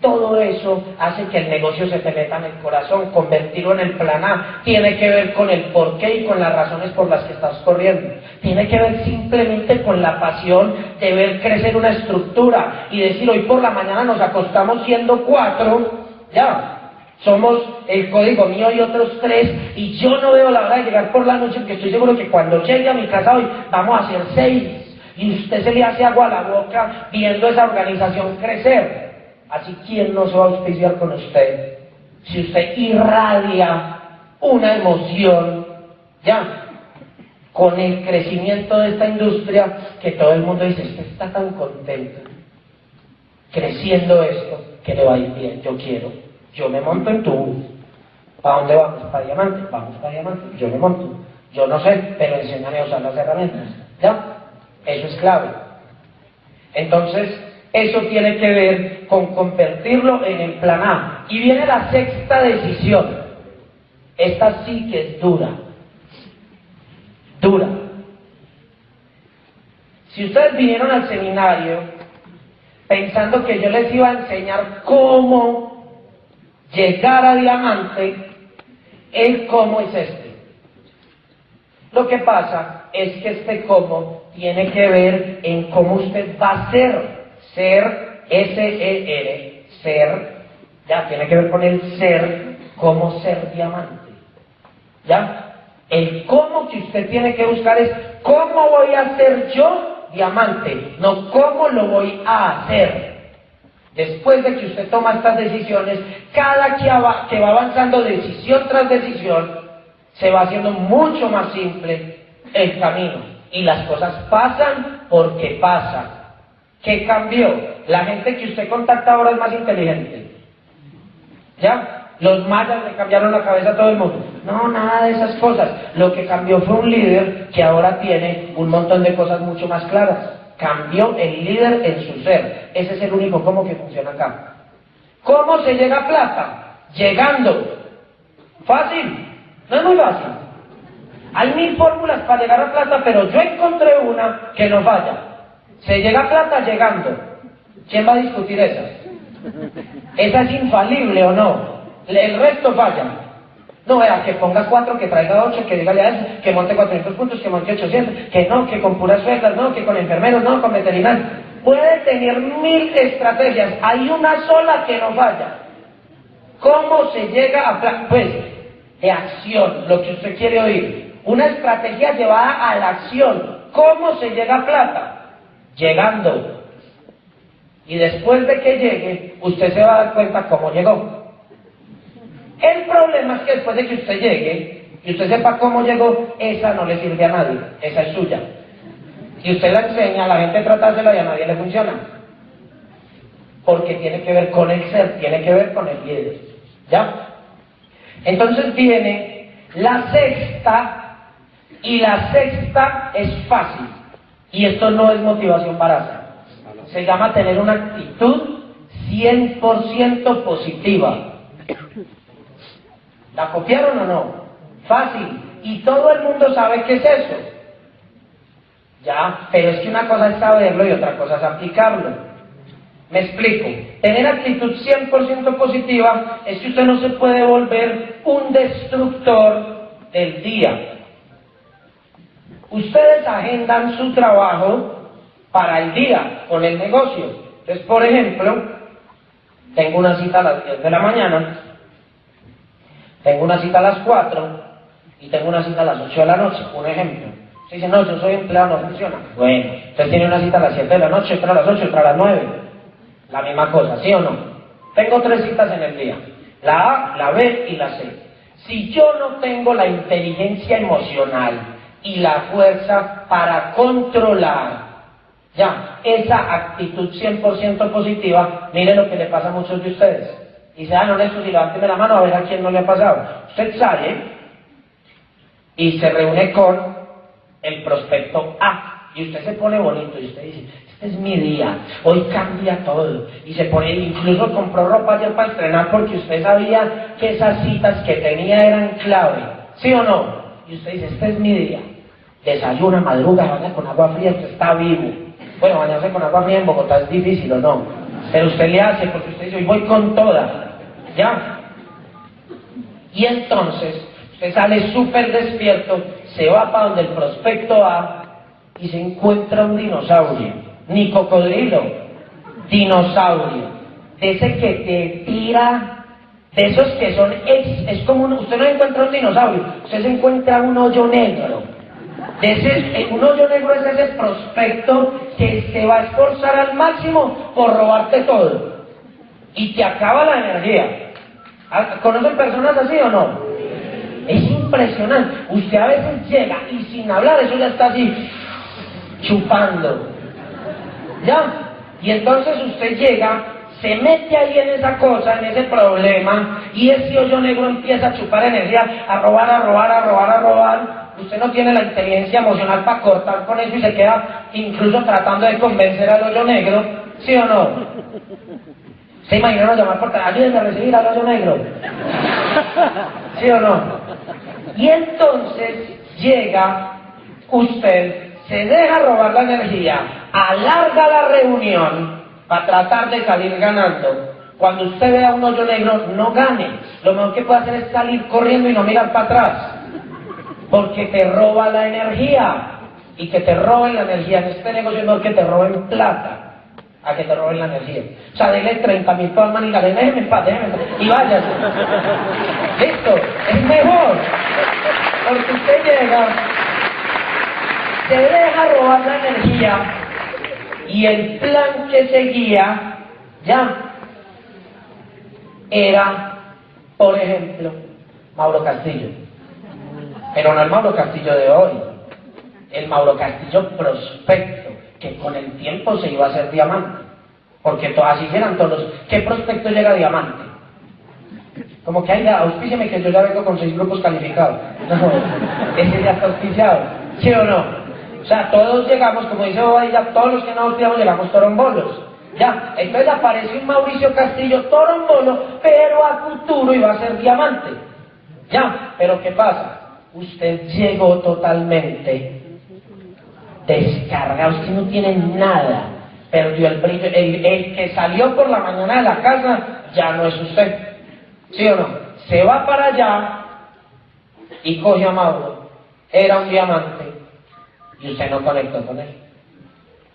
todo eso hace que el negocio se te meta en el corazón, convertirlo en el plan A. Tiene que ver con el porqué y con las razones por las que estás corriendo. Tiene que ver simplemente con la pasión de ver crecer una estructura y decir hoy por la mañana nos acostamos siendo cuatro, ya. Somos el código mío y otros tres, y yo no veo la hora de llegar por la noche, porque estoy seguro que cuando llegue a mi casa hoy vamos a ser seis, y usted se le hace agua a la boca viendo esa organización crecer. Así, ¿quién no se va a auspiciar con usted? Si usted irradia una emoción, ya. con el crecimiento de esta industria que todo el mundo dice, usted está tan contento creciendo esto que le va a ir bien, yo quiero, yo me monto en tu bus. ¿Para dónde vamos? ¿Para Diamante? Vamos para Diamante, yo me monto. Yo no sé, pero enséñame a usar las herramientas. ¿Ya? Eso es clave. Entonces, eso tiene que ver con convertirlo en el plan A. Y viene la sexta decisión. Esta sí que es dura. Dura. Si ustedes vinieron al seminario pensando que yo les iba a enseñar cómo llegar a diamante, el cómo es este. Lo que pasa es que este cómo tiene que ver en cómo usted va a ser. Ser, S-E-R, ser, ya tiene que ver con el ser, cómo ser diamante. ¿Ya? El cómo que usted tiene que buscar es cómo voy a ser yo diamante, no cómo lo voy a hacer. Después de que usted toma estas decisiones, cada que que va avanzando decisión tras decisión, se va haciendo mucho más simple el camino. Y las cosas pasan porque pasan. ¿Qué cambió? La gente que usted contacta ahora es más inteligente. ¿Ya? Los mayas le cambiaron la cabeza a todo el mundo. No, nada de esas cosas. Lo que cambió fue un líder que ahora tiene un montón de cosas mucho más claras. Cambió el líder en su ser. Ese es el único cómo que funciona acá. ¿Cómo se llega a plata? Llegando. ¿Fácil? No es muy fácil. Hay mil fórmulas para llegar a plata, pero yo encontré una que no vaya. Se llega a plata llegando. ¿Quién va a discutir esa? ¿Esa es infalible o no? El resto falla. No vea, que ponga cuatro, que traiga ocho, que diga eso, que monte 400 puntos, que monte 800, que no, que con puras reglas, no, que con enfermeros, no, con veterinarios. Puede tener mil estrategias, hay una sola que no falla. ¿Cómo se llega a Pues, de acción, lo que usted quiere oír. Una estrategia llevada a la acción. ¿Cómo se llega a plata? Llegando. Y después de que llegue, usted se va a dar cuenta cómo llegó. El problema es que después de que usted llegue y usted sepa cómo llegó, esa no le sirve a nadie, esa es suya. Si usted la enseña, la gente tratársela y a nadie le funciona. Porque tiene que ver con el ser, tiene que ver con el líder. ¿Ya? Entonces viene la sexta, y la sexta es fácil. Y esto no es motivación barata. Se llama tener una actitud 100% positiva. ¿La copiaron o no? Fácil. Y todo el mundo sabe qué es eso. Ya, pero es que una cosa es saberlo y otra cosa es aplicarlo. Me explico. Tener actitud 100% positiva es que usted no se puede volver un destructor del día. Ustedes agendan su trabajo para el día con el negocio. Entonces, por ejemplo, tengo una cita a las 10 de la mañana tengo una cita a las 4 y tengo una cita a las 8 de la noche, un ejemplo. Si dice, no, yo soy empleado, no funciona. Bueno, usted tiene una cita a las 7 de la noche, otra a las 8, otra a las 9. La misma cosa, ¿sí o no? Tengo tres citas en el día, la A, la B y la C. Si yo no tengo la inteligencia emocional y la fuerza para controlar ya esa actitud 100% positiva, mire lo que le pasa a muchos de ustedes y sean honestos y levánteme la mano a ver a quién no le ha pasado. Usted sale y se reúne con el prospecto A y usted se pone bonito y usted dice, este es mi día, hoy cambia todo. Y se pone, incluso compró ropa ayer para estrenar porque usted sabía que esas citas que tenía eran clave. ¿Sí o no? Y usted dice, este es mi día. Desayuna, madruga, baña con agua fría, usted está vivo. Bueno, bañarse con agua fría en Bogotá es difícil, ¿o no? Pero usted le hace porque usted dice, hoy voy con todas. ¿Ya? Y entonces usted sale súper despierto, se va para donde el prospecto A y se encuentra un dinosaurio, ni cocodrilo, dinosaurio, de ese que te tira, de esos que son, es, es como, usted no encuentra un dinosaurio, usted se encuentra un hoyo negro. Ese, un hoyo negro es ese prospecto que se va a esforzar al máximo por robarte todo y te acaba la energía. ¿Conocen personas así o no? Es impresionante. Usted a veces llega y sin hablar, eso ya está así, chupando. ¿Ya? Y entonces usted llega, se mete ahí en esa cosa, en ese problema, y ese hoyo negro empieza a chupar energía, a robar, a robar, a robar, a robar. Usted no tiene la inteligencia emocional para cortar con eso y se queda incluso tratando de convencer al hoyo negro, ¿sí o no? ¿Se imaginaron llamar por ayúdenme a recibir al hoyo negro? ¿Sí o no? Y entonces llega usted, se deja robar la energía, alarga la reunión para tratar de salir ganando. Cuando usted vea un hoyo negro, no gane. Lo mejor que puede hacer es salir corriendo y no mirar para atrás. Porque te roba la energía. Y que te roben la energía en este negocio no es que te roben plata a que te roben la energía. O sea, dele 30 mil palmas y dígale, déjeme déjeme y váyase. Listo, es mejor. Porque usted llega, se deja robar la energía y el plan que seguía, ya, era, por ejemplo, Mauro Castillo. Pero no el Mauro Castillo de hoy, el Mauro Castillo prospecto, que con el tiempo se iba a hacer diamante. Porque así eran todos ¿Qué prospecto llega diamante? Como que, ay, auspíciame que yo ya vengo con seis grupos calificados. *laughs* No, ese ya está auspiciado. ¿Sí o no? O sea, todos llegamos, como dice ya todos los que no auspiciamos llegamos torombolos. Ya, entonces aparece un Mauricio Castillo torombolo, pero a futuro iba a ser diamante. Ya, pero ¿qué pasa? Usted llegó totalmente descargado, usted no tiene nada, perdió el brillo. El, que salió por la mañana de la casa ya no es usted. ¿Sí o no? Se va para allá y coge a Mauro. Era un diamante y usted no conectó con él.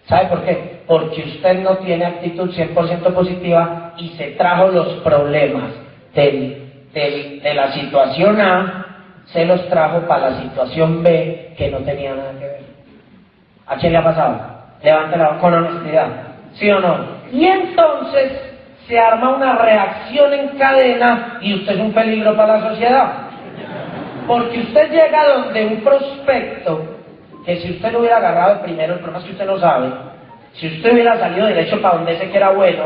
¿Sabe por qué? Porque usted no tiene actitud 100% positiva y se trajo los problemas de la situación A, se los trajo para la situación B que no tenía nada que ver. ¿A quién le ha pasado? Levante la con honestidad. ¿Sí o no? Y entonces se arma una reacción en cadena y usted es un peligro para la sociedad. Porque usted llega donde un prospecto que si usted lo hubiera agarrado primero, el problema es que usted no sabe, si usted hubiera salido derecho para donde ese que era bueno,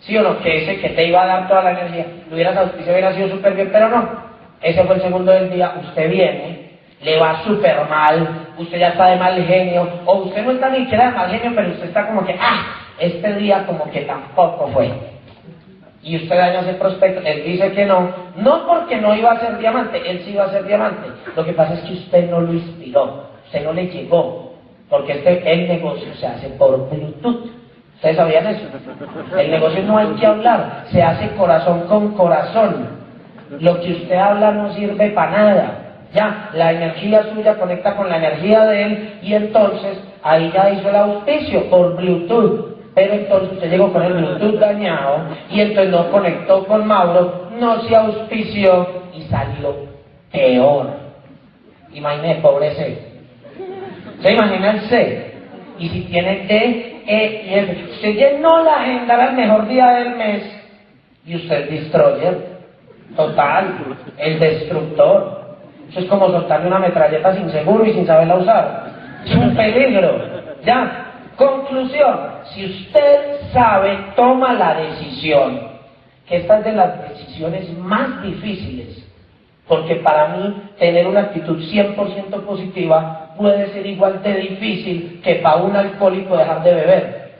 sí o no, que ese que te iba a dar toda la energía, lo hubiera, hubiera sido súper bien, pero no. Ese fue el segundo del día, usted viene, le va súper mal, usted ya está de mal genio, o usted no está ni siquiera de mal genio, pero usted está como que, ah, este día como que tampoco fue. Y usted daña ese prospecto, él dice que no, no porque no iba a ser diamante, él sí iba a ser diamante. Lo que pasa es que usted no lo inspiró, usted no le llegó, porque este, el negocio se hace por Bluetooth. ¿Ustedes sabían eso? El negocio no hay que hablar, se hace corazón con corazón. Lo que usted habla no sirve para nada. Ya, la energía suya conecta con la energía de él y entonces ahí ya hizo el auspicio por Bluetooth. Pero entonces usted llegó con el Bluetooth dañado y entonces no conectó con Mauro, no se auspició y salió peor. Imagínese, pobre C. ¿Se imagina el C? Y si tiene D, E y F. Usted llenó la agenda el mejor día del mes y usted es destroyer. Total, el destructor. Eso es como soltarle una metralleta sin seguro y sin saberla usar. Es un peligro. Ya. Conclusión. Si usted sabe, toma la decisión. Que esta es de las decisiones más difíciles. Porque para mí, tener una actitud 100% positiva puede ser igual de difícil que para un alcohólico dejar de beber.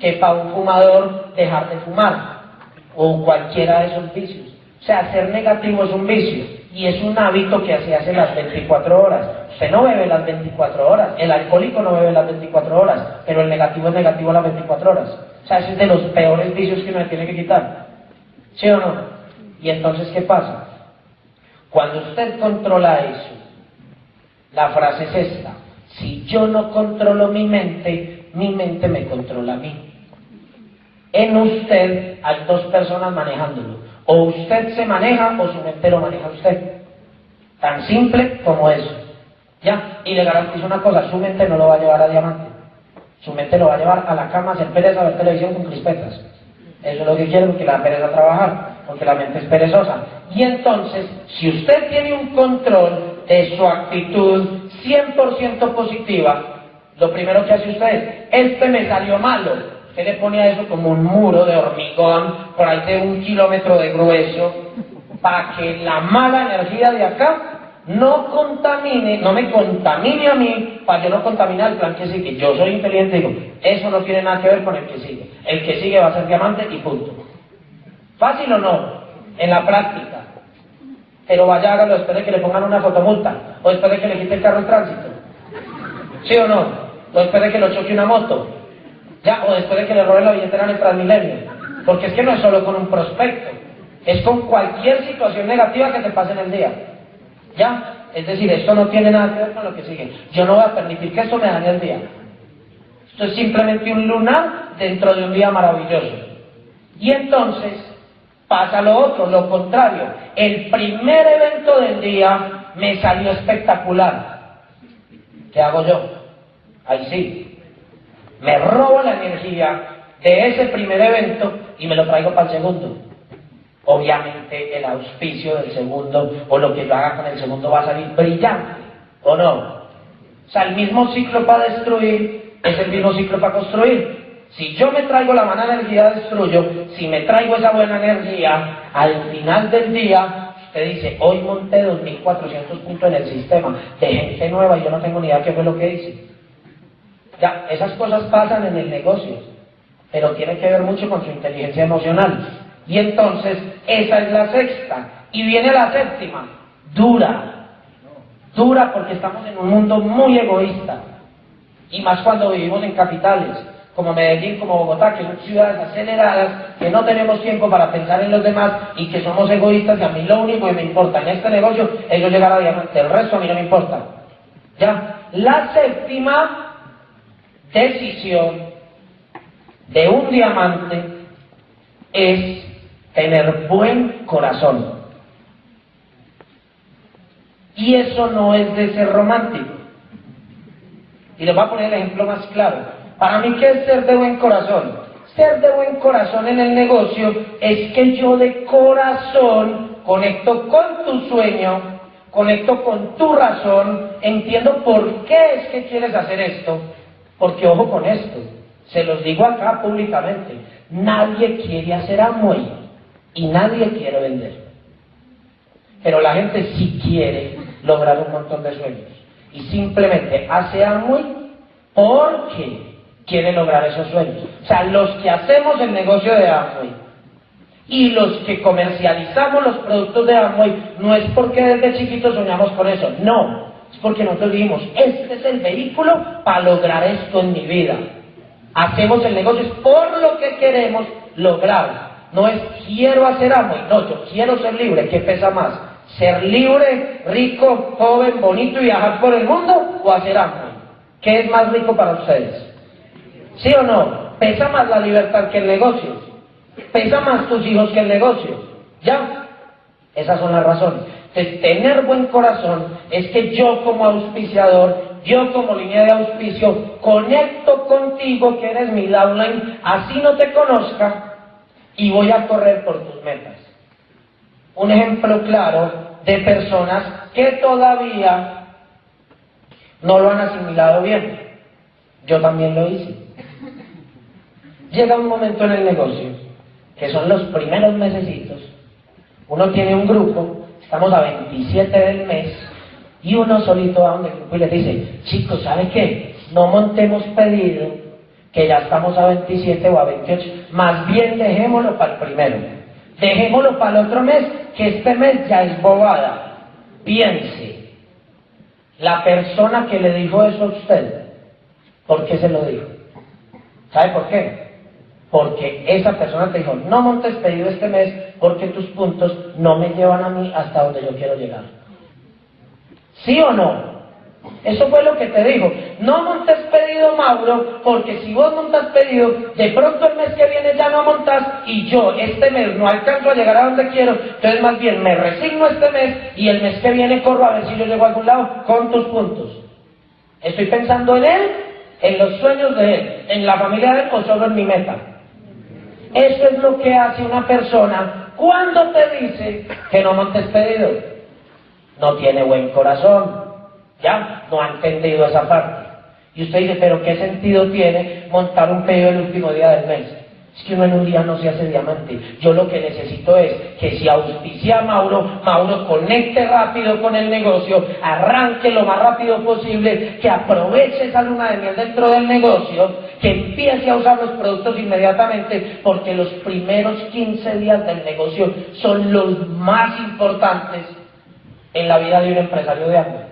Que para un fumador dejar de fumar. O cualquiera de esos vicios. O sea, ser negativo es un vicio y es un hábito que se hace las 24 horas. Usted no bebe las 24 horas, el alcohólico no bebe las 24 horas, pero el negativo es negativo las 24 horas. O sea, ese es de los peores vicios que uno tiene que quitar. ¿Sí o no? Y entonces, ¿qué pasa? Cuando usted controla eso, la frase es esta. Si yo no controlo mi mente, mi mente me controla a mí. En usted hay dos personas manejándolo. O usted se maneja o su mente lo maneja usted. Tan simple como eso. ¿Ya? Y le garantizo una cosa, su mente no lo va a llevar a diamante. Su mente lo va a llevar a la cama a pereza, a ver televisión con crispetas. Eso es lo que quiere porque la pereza trabajar. porque la mente es perezosa. Y entonces, si usted tiene un control de su actitud 100% positiva, lo primero que hace usted es, este me salió malo. Usted le pone a eso como un muro de hormigón, por ahí de un kilómetro de grueso, para que la mala energía de acá no contamine, no me contamine a mí, para yo no contaminar el plan que sigue. Yo soy inteligente y digo, eso no tiene nada que ver con el que sigue. El que sigue va a ser diamante y punto. ¿Fácil o no? En la práctica. Pero vaya, hágalo después de que le pongan una fotomulta, o después de que le quite el carro en tránsito. ¿Sí o no? O después de que lo choque una moto. Ya, o después de que le roben la billetera en el Transmilenio. Porque es que no es solo con un prospecto, es con cualquier situación negativa que te pase en el día. ¿Ya? Es decir, esto no tiene nada que ver con lo que sigue. Yo no voy a permitir que esto me dañe el día. Esto es simplemente un lunar dentro de un día maravilloso. Y entonces pasa lo otro, lo contrario. El primer evento del día me salió espectacular. ¿Qué hago yo? Ahí sí. Me robo la energía de ese primer evento y me lo traigo para el segundo. Obviamente el auspicio del segundo o lo que yo haga con el segundo va a salir brillante, ¿o no? O sea, el mismo ciclo para destruir es el mismo ciclo para construir. Si yo me traigo la mala energía, destruyo. Si me traigo esa buena energía, al final del día, usted dice, hoy monté 2.400 puntos en el sistema de gente nueva y yo no tengo ni idea qué fue lo que hice. Ya, esas cosas pasan en el negocio, pero tiene que ver mucho con su inteligencia emocional. Y entonces, esa es la sexta. Y viene la séptima, dura. Dura porque estamos en un mundo muy egoísta. Y más cuando vivimos en capitales, como Medellín, como Bogotá, que son ciudades aceleradas, que no tenemos tiempo para pensar en los demás y que somos egoístas y a mí lo único que me importa en este negocio es yo llegar a diamante, el resto a mí no me importa. ¿Ya? La séptima decisión de un diamante es tener buen corazón. Y eso no es de ser romántico. Y les voy a poner el ejemplo más claro. Para mí, ¿qué es ser de buen corazón? Ser de buen corazón en el negocio es que yo de corazón conecto con tu sueño, conecto con tu razón, entiendo por qué es que quieres hacer esto. Porque ojo con esto, se los digo acá públicamente, nadie quiere hacer Amway y nadie quiere vender. Pero la gente sí quiere lograr un montón de sueños. Y simplemente hace Amway porque quiere lograr esos sueños. O sea, los que hacemos el negocio de Amway y los que comercializamos los productos de Amway no es porque desde chiquitos soñamos con eso, no, porque nosotros dijimos, este es el vehículo para lograr esto en mi vida. Hacemos el negocio por lo que queremos lograr. No es quiero hacer Amway, no, yo quiero ser libre, ¿qué pesa más? ¿Ser libre, rico, joven, bonito y viajar por el mundo o hacer Amway? ¿Qué es más rico para ustedes? ¿Sí o no? Pesa más la libertad que el negocio. Pesa más tus hijos que el negocio. ¿Ya? Esas son las razones. Entonces, tener buen corazón es que yo como auspiciador, yo como línea de auspicio, conecto contigo que eres mi downline, así no te conozca, y voy a correr por tus metas. Un ejemplo claro de personas que todavía no lo han asimilado bien. Yo también lo hice. Llega un momento en el negocio, que son los primeros mesecitos, uno tiene un grupo, estamos a 27 del mes, y uno solito va donde el grupo y le dice, chicos, ¿sabe qué? No montemos pedido, que ya estamos a 27 o a 28, más bien dejémoslo para el primero. Dejémoslo para el otro mes, que este mes ya es bobada. Piense, la persona que le dijo eso a usted, ¿por qué se lo dijo? ¿Sabe por qué? Porque esa persona te dijo, no montes pedido este mes porque tus puntos no me llevan a mí hasta donde yo quiero llegar. ¿Sí o no? Eso fue lo que te dijo. No montes pedido, Mauro, porque si vos montas pedido, de pronto el mes que viene ya no montas y yo este mes no alcanzo a llegar a donde quiero. Entonces más bien me resigno este mes y el mes que viene corro a ver si yo llego a algún lado con tus puntos. Estoy pensando en él, en los sueños de él, en la familia de él o solo en mi meta. Eso es lo que hace una persona ¿cuándo te dice que no montes pedido? No tiene buen corazón. Ya, no ha entendido esa parte. Y usted dice, pero ¿qué sentido tiene montar un pedido el último día del mes? Es que uno en un día no se hace diamante. Yo lo que necesito es que si auspicia a Mauro, Mauro conecte rápido con el negocio, arranque lo más rápido posible, que aproveche esa luna de miel dentro del negocio, que empiece a usar los productos inmediatamente, porque los primeros 15 días del negocio son los más importantes en la vida de un empresario de hambre.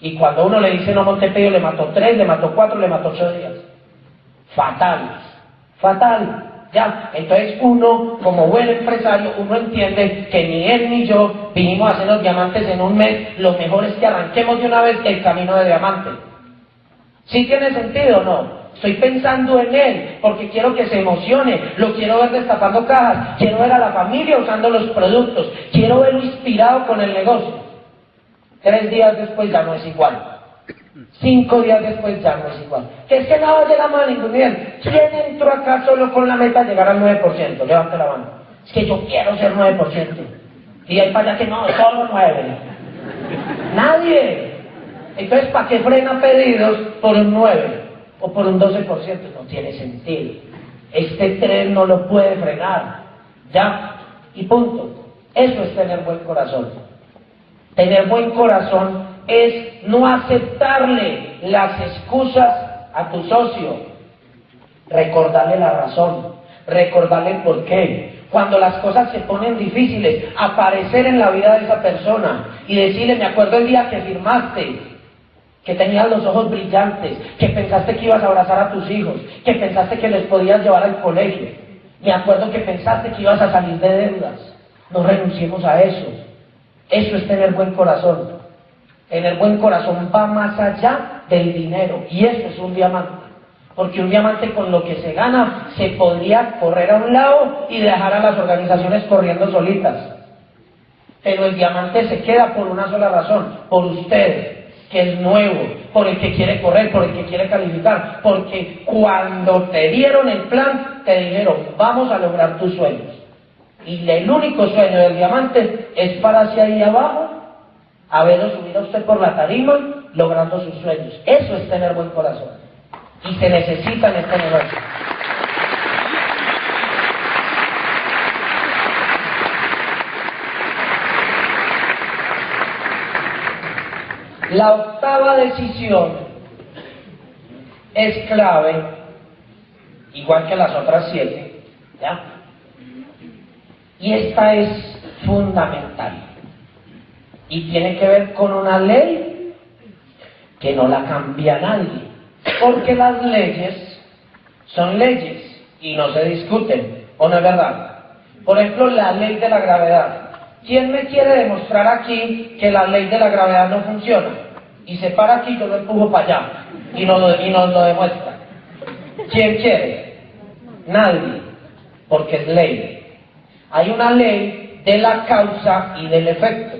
Y cuando uno le dice no Montepedio, le mató tres, le mató cuatro, le mató ocho días. Fatal fatal. Ya, entonces uno, como buen empresario, uno entiende que ni él ni yo vinimos a hacer los diamantes en un mes, lo mejor es que arranquemos de una vez el camino de diamante. ¿Sí tiene sentido o no? Estoy pensando en él porque quiero que se emocione, lo quiero ver destapando cajas, quiero ver a la familia usando los productos, quiero verlo inspirado con el negocio. Tres días después ya no es igual. Cinco días después ya no es igual. Que es que nada llegamos a ningún nivel. ¿Quién entró acá solo con la meta de llegar al 9%? Levante la mano. Es que yo quiero ser 9%. Y hay para allá que no, solo 9. Nadie. Entonces, ¿para qué frena pedidos por un 9 o por un 12%? No tiene sentido. Este tren no lo puede frenar. ¿Ya? Y punto. Eso es tener buen corazón. Tener buen corazón es no aceptarle las excusas a tu socio, recordarle la razón, recordarle el por qué. Cuando las cosas se ponen difíciles, aparecer en la vida de esa persona y decirle, me acuerdo el día que firmaste, que tenías los ojos brillantes, que pensaste que ibas a abrazar a tus hijos, que pensaste que les podías llevar al colegio. Me acuerdo que pensaste que ibas a salir de deudas. No renunciemos a eso. Eso es tener buen corazón. En el buen corazón va más allá del dinero y eso es un diamante. Porque un diamante con lo que se gana se podría correr a un lado y dejar a las organizaciones corriendo solitas. Pero el diamante se queda por una sola razón, por usted, que es nuevo, por el que quiere correr, por el que quiere calificar. Porque cuando te dieron el plan, te dijeron, vamos a lograr tus sueños. Y el único sueño del diamante es para hacia ahí abajo a verlo subir a usted por la tarima logrando sus sueños. Eso es tener buen corazón. Y se necesita en este negocio. La octava decisión es clave, igual que las otras siete, ¿ya? Y esta es fundamental y tiene que ver con una ley que no la cambia nadie, porque las leyes son leyes y no se discuten, ¿o no es verdad? Por ejemplo, la ley de la gravedad. ¿Quién me quiere demostrar aquí que la ley de la gravedad no funciona? Y se para aquí, yo lo empujo para allá y y nos lo demuestra. ¿Quién quiere? Nadie, porque es ley. Hay una ley de la causa y del efecto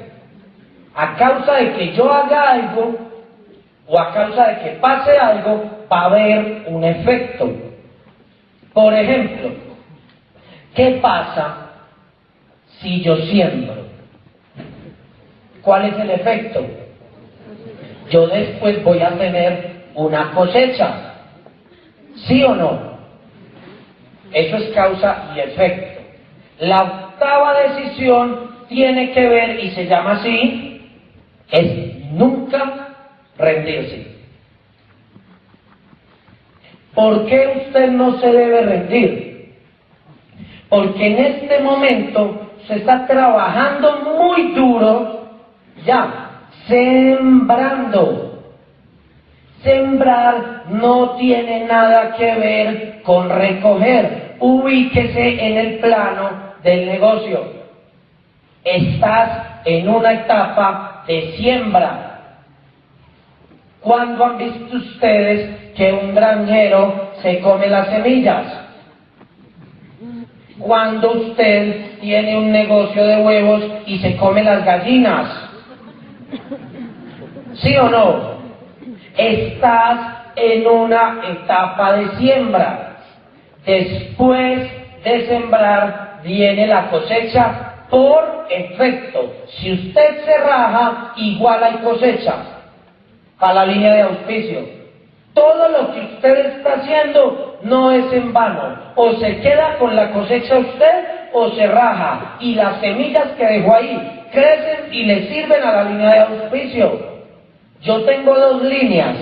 a causa de que yo haga algo o a causa de que pase algo, va a haber un efecto. Por ejemplo, ¿qué pasa si yo siembro? ¿Cuál es el efecto? Yo después voy a tener una cosecha. ¿Sí o no? Eso es causa y efecto. La octava decisión tiene que ver y se llama así es nunca rendirse. ¿Por qué usted no se debe rendir? Porque en este momento se está trabajando muy duro, ya, sembrando. Sembrar no tiene nada que ver con recoger. Ubíquese en el plano del negocio. Estás en una etapa de siembra. ¿Cuándo han visto ustedes que un granjero se come las semillas? Cuando usted tiene un negocio de huevos y se come las gallinas. ¿Sí o no? Estás en una etapa de siembra. Después de sembrar viene la cosecha por efecto. Si usted se raja, igual hay cosecha. Para la línea de auspicio. Todo lo que usted está haciendo no es en vano. O se queda con la cosecha usted o se raja. Y las semillas que dejó ahí crecen y le sirven a la línea de auspicio. Yo tengo dos líneas.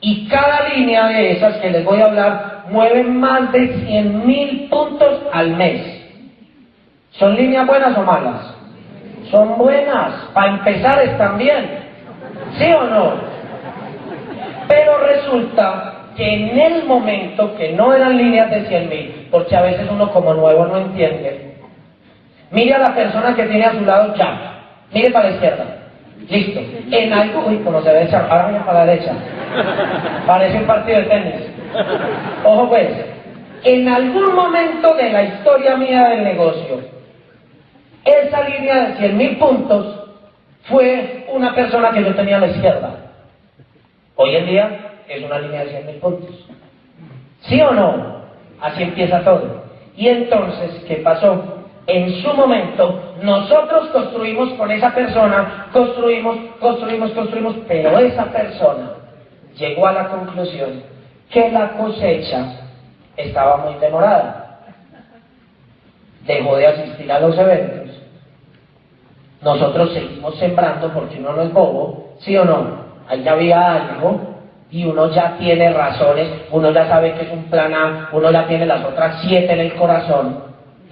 Y cada línea de esas que les voy a hablar mueven más de 100 mil puntos al mes. ¿Son líneas buenas o malas? Son buenas. Para empezar están bien. ¿Sí o no? Pero resulta que en el momento que no eran líneas de 100 mil, porque a veces uno como nuevo no entiende, mire a la persona que tiene a su lado ya, mire para la izquierda, listo, en algo, uy, como se ve echar, ahora para la derecha, parece un partido de tenis, ojo pues, en algún momento de la historia mía del negocio, esa línea de 100 mil puntos fue una persona que yo tenía a la izquierda. Hoy en día es una línea de 100 mil puntos. ¿Sí o no? Así empieza todo. Y entonces, ¿qué pasó? En su momento, nosotros construimos con esa persona, construimos, construimos, construimos, pero esa persona llegó a la conclusión que la cosecha estaba muy demorada. Dejó de asistir a los eventos nosotros seguimos sembrando porque uno no es bobo, ¿sí o no? Ahí ya había algo y uno ya tiene razones, uno ya sabe que es un plan A, uno ya tiene las otras siete en el corazón,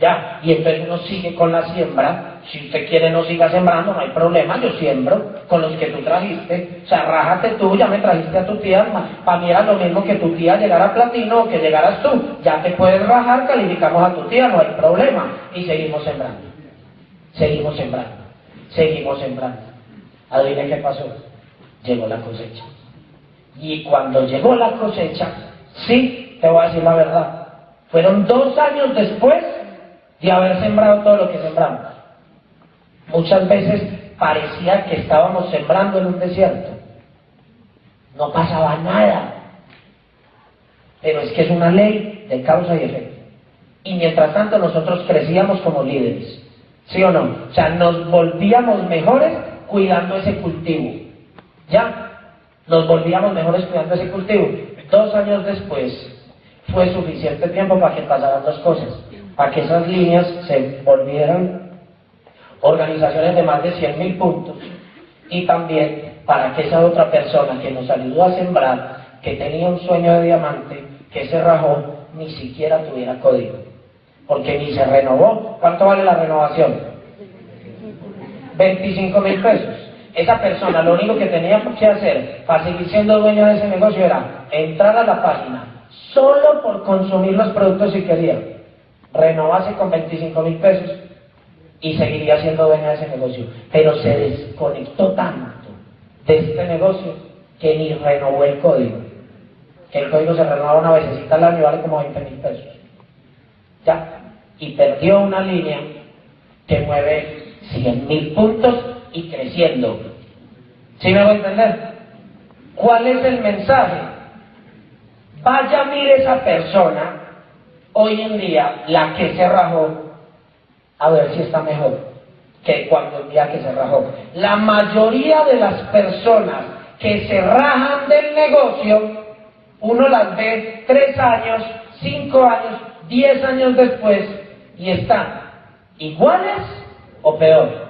ya, y entonces uno sigue con la siembra. Si usted quiere no siga sembrando, no hay problema, yo siembro con los que tú trajiste. O sea, rájate tú, ya me trajiste a tu tía, para mí era lo mismo que tu tía llegara a platino o que llegaras tú. Ya te puedes rajar, calificamos a tu tía, no hay problema. Y seguimos sembrando. Seguimos sembrando seguimos sembrando. Adivinen qué pasó. Llegó la cosecha. Y cuando llegó la cosecha, sí, te voy a decir la verdad, fueron dos años después de haber sembrado todo lo que sembramos. Muchas veces parecía que estábamos sembrando en un desierto. No pasaba nada. Pero es que es una ley de causa y efecto. Y mientras tanto nosotros crecíamos como líderes. ¿Sí o no? O sea, nos volvíamos mejores cuidando ese cultivo. ¿Ya? Nos volvíamos mejores cuidando ese cultivo. Dos años después fue suficiente tiempo para que pasaran dos cosas. Para que esas líneas se volvieran organizaciones de más de 100 mil puntos. Y también para que esa otra persona que nos ayudó a sembrar, que tenía un sueño de diamante, que se rajó, ni siquiera tuviera código porque ni se renovó. ¿Cuánto vale la renovación? 25 mil pesos. Esa persona lo único que tenía que hacer para seguir siendo dueño de ese negocio era entrar a la página solo por consumir los productos si quería, renovarse con 25 mil pesos y seguiría siendo dueño de ese negocio. Pero se desconectó tanto de este negocio que ni renovó el código. Que el código se renueva una vez al año y vale como 20 mil pesos. Ya, y perdió una línea que mueve 100.000 puntos y creciendo. ¿Sí me voy a entender? ¿Cuál es el mensaje? Vaya, mire esa persona, hoy en día, la que se rajó, a ver si está mejor que cuando el día que se rajó. La mayoría de las personas que se rajan del negocio, uno las ve tres años, cinco años, diez años después y están iguales o peor.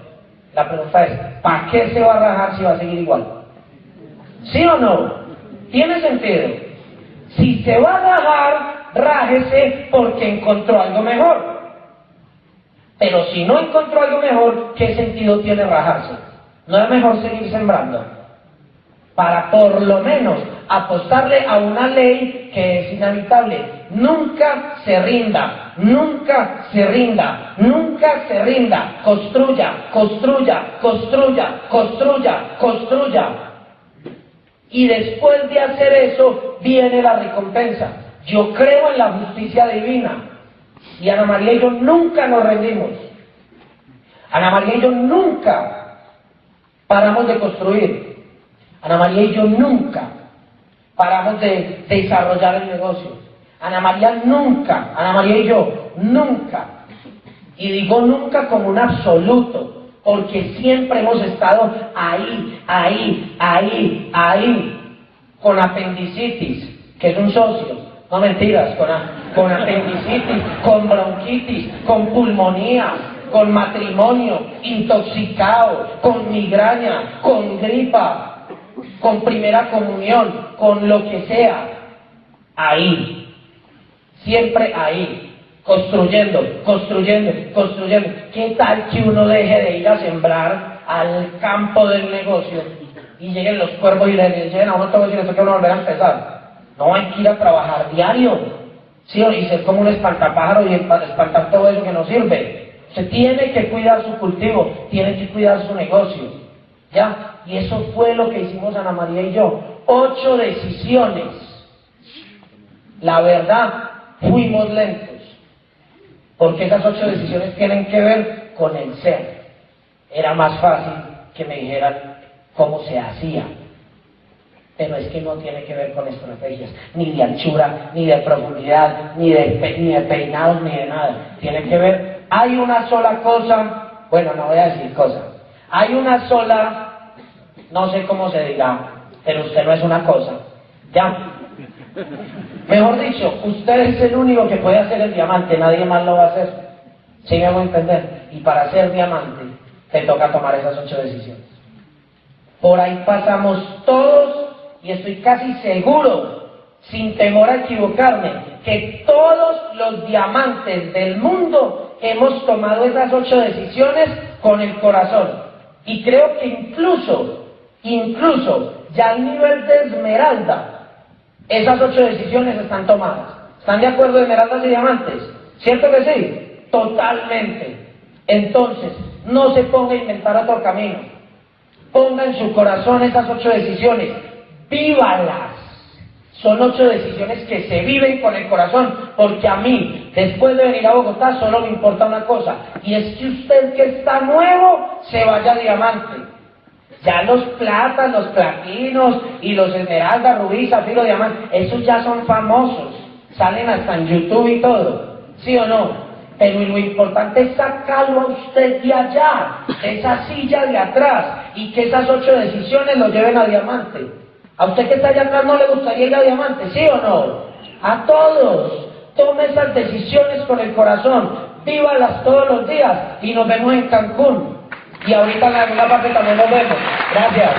La pregunta es, ¿para qué se va a rajar si va a seguir igual? ¿Sí o no? Tiene sentido. Si se va a rajar, rájese porque encontró algo mejor. Pero si no encontró algo mejor, ¿qué sentido tiene rajarse? ¿No es mejor seguir sembrando? Para por lo menos apostarle a una ley que es inhabitable. Nunca se rinda, nunca se rinda, nunca se rinda. Construya, construya, construya, construya, construya. Y después de hacer eso viene la recompensa. Yo creo en la justicia divina. Y Ana María y yo nunca nos rendimos. Ana María y yo nunca paramos de construir. Ana María y yo nunca paramos de desarrollar el negocio. Ana María nunca, Ana María y yo, nunca. Y digo nunca como un absoluto, porque siempre hemos estado ahí, ahí, ahí, ahí, con apendicitis, que es un socio, no mentiras, con, con apendicitis, con bronquitis, con pulmonía, con matrimonio, intoxicado, con migraña, con gripa, con primera comunión, con lo que sea, ahí, siempre ahí, construyendo, construyendo, construyendo. ¿Qué tal que uno deje de ir a sembrar al campo del negocio y lleguen los cuervos y le dicen a uno todo eso que uno volver a empezar? No hay que ir a trabajar diario, ¿sí? y ser como un espantapájaro y espantar todo eso que no sirve. Se tiene que cuidar su cultivo, tiene que cuidar su negocio. ¿Ya? Y eso fue lo que hicimos Ana María y yo. Ocho decisiones. La verdad, fuimos lentos. Porque esas ocho decisiones tienen que ver con el ser. Era más fácil que me dijeran cómo se hacía. Pero es que no tiene que ver con estrategias, ni de anchura, ni de profundidad, ni de, ni de peinados, ni de nada. Tiene que ver hay una sola cosa, bueno, no voy a decir cosa, hay una sola, no sé cómo se dirá, pero usted no es una cosa, ¿ya? Mejor dicho, usted es el único que puede hacer el diamante, nadie más lo va a hacer. ¿Sí me a entender? Y para ser diamante, te toca tomar esas ocho decisiones. Por ahí pasamos todos, y estoy casi seguro, sin temor a equivocarme, que todos los diamantes del mundo hemos tomado esas ocho decisiones con el corazón. Y creo que incluso, incluso, ya al nivel de esmeralda, esas ocho decisiones están tomadas. ¿Están de acuerdo esmeraldas y diamantes? ¿Cierto que sí? Totalmente. Entonces, no se ponga a inventar otro camino. Ponga en su corazón esas ocho decisiones. Vívalas. Son ocho decisiones que se viven con el corazón, porque a mí, después de venir a Bogotá, solo me importa una cosa, y es que usted que está nuevo, se vaya a diamante. Ya los platas, los platinos y los esmeraldas, rubí, zafiro, diamante, esos ya son famosos, salen hasta en YouTube y todo, ¿sí o no? Pero lo importante es sacarlo a usted de allá, de esa silla de atrás, y que esas ocho decisiones lo lleven a diamante. ¿A usted que está allá atrás no le gustaría ir a diamante, sí o no? A todos. Tome esas decisiones con el corazón. Vívalas todos los días y nos vemos en Cancún. Y ahorita en la segunda parte también nos vemos. Gracias.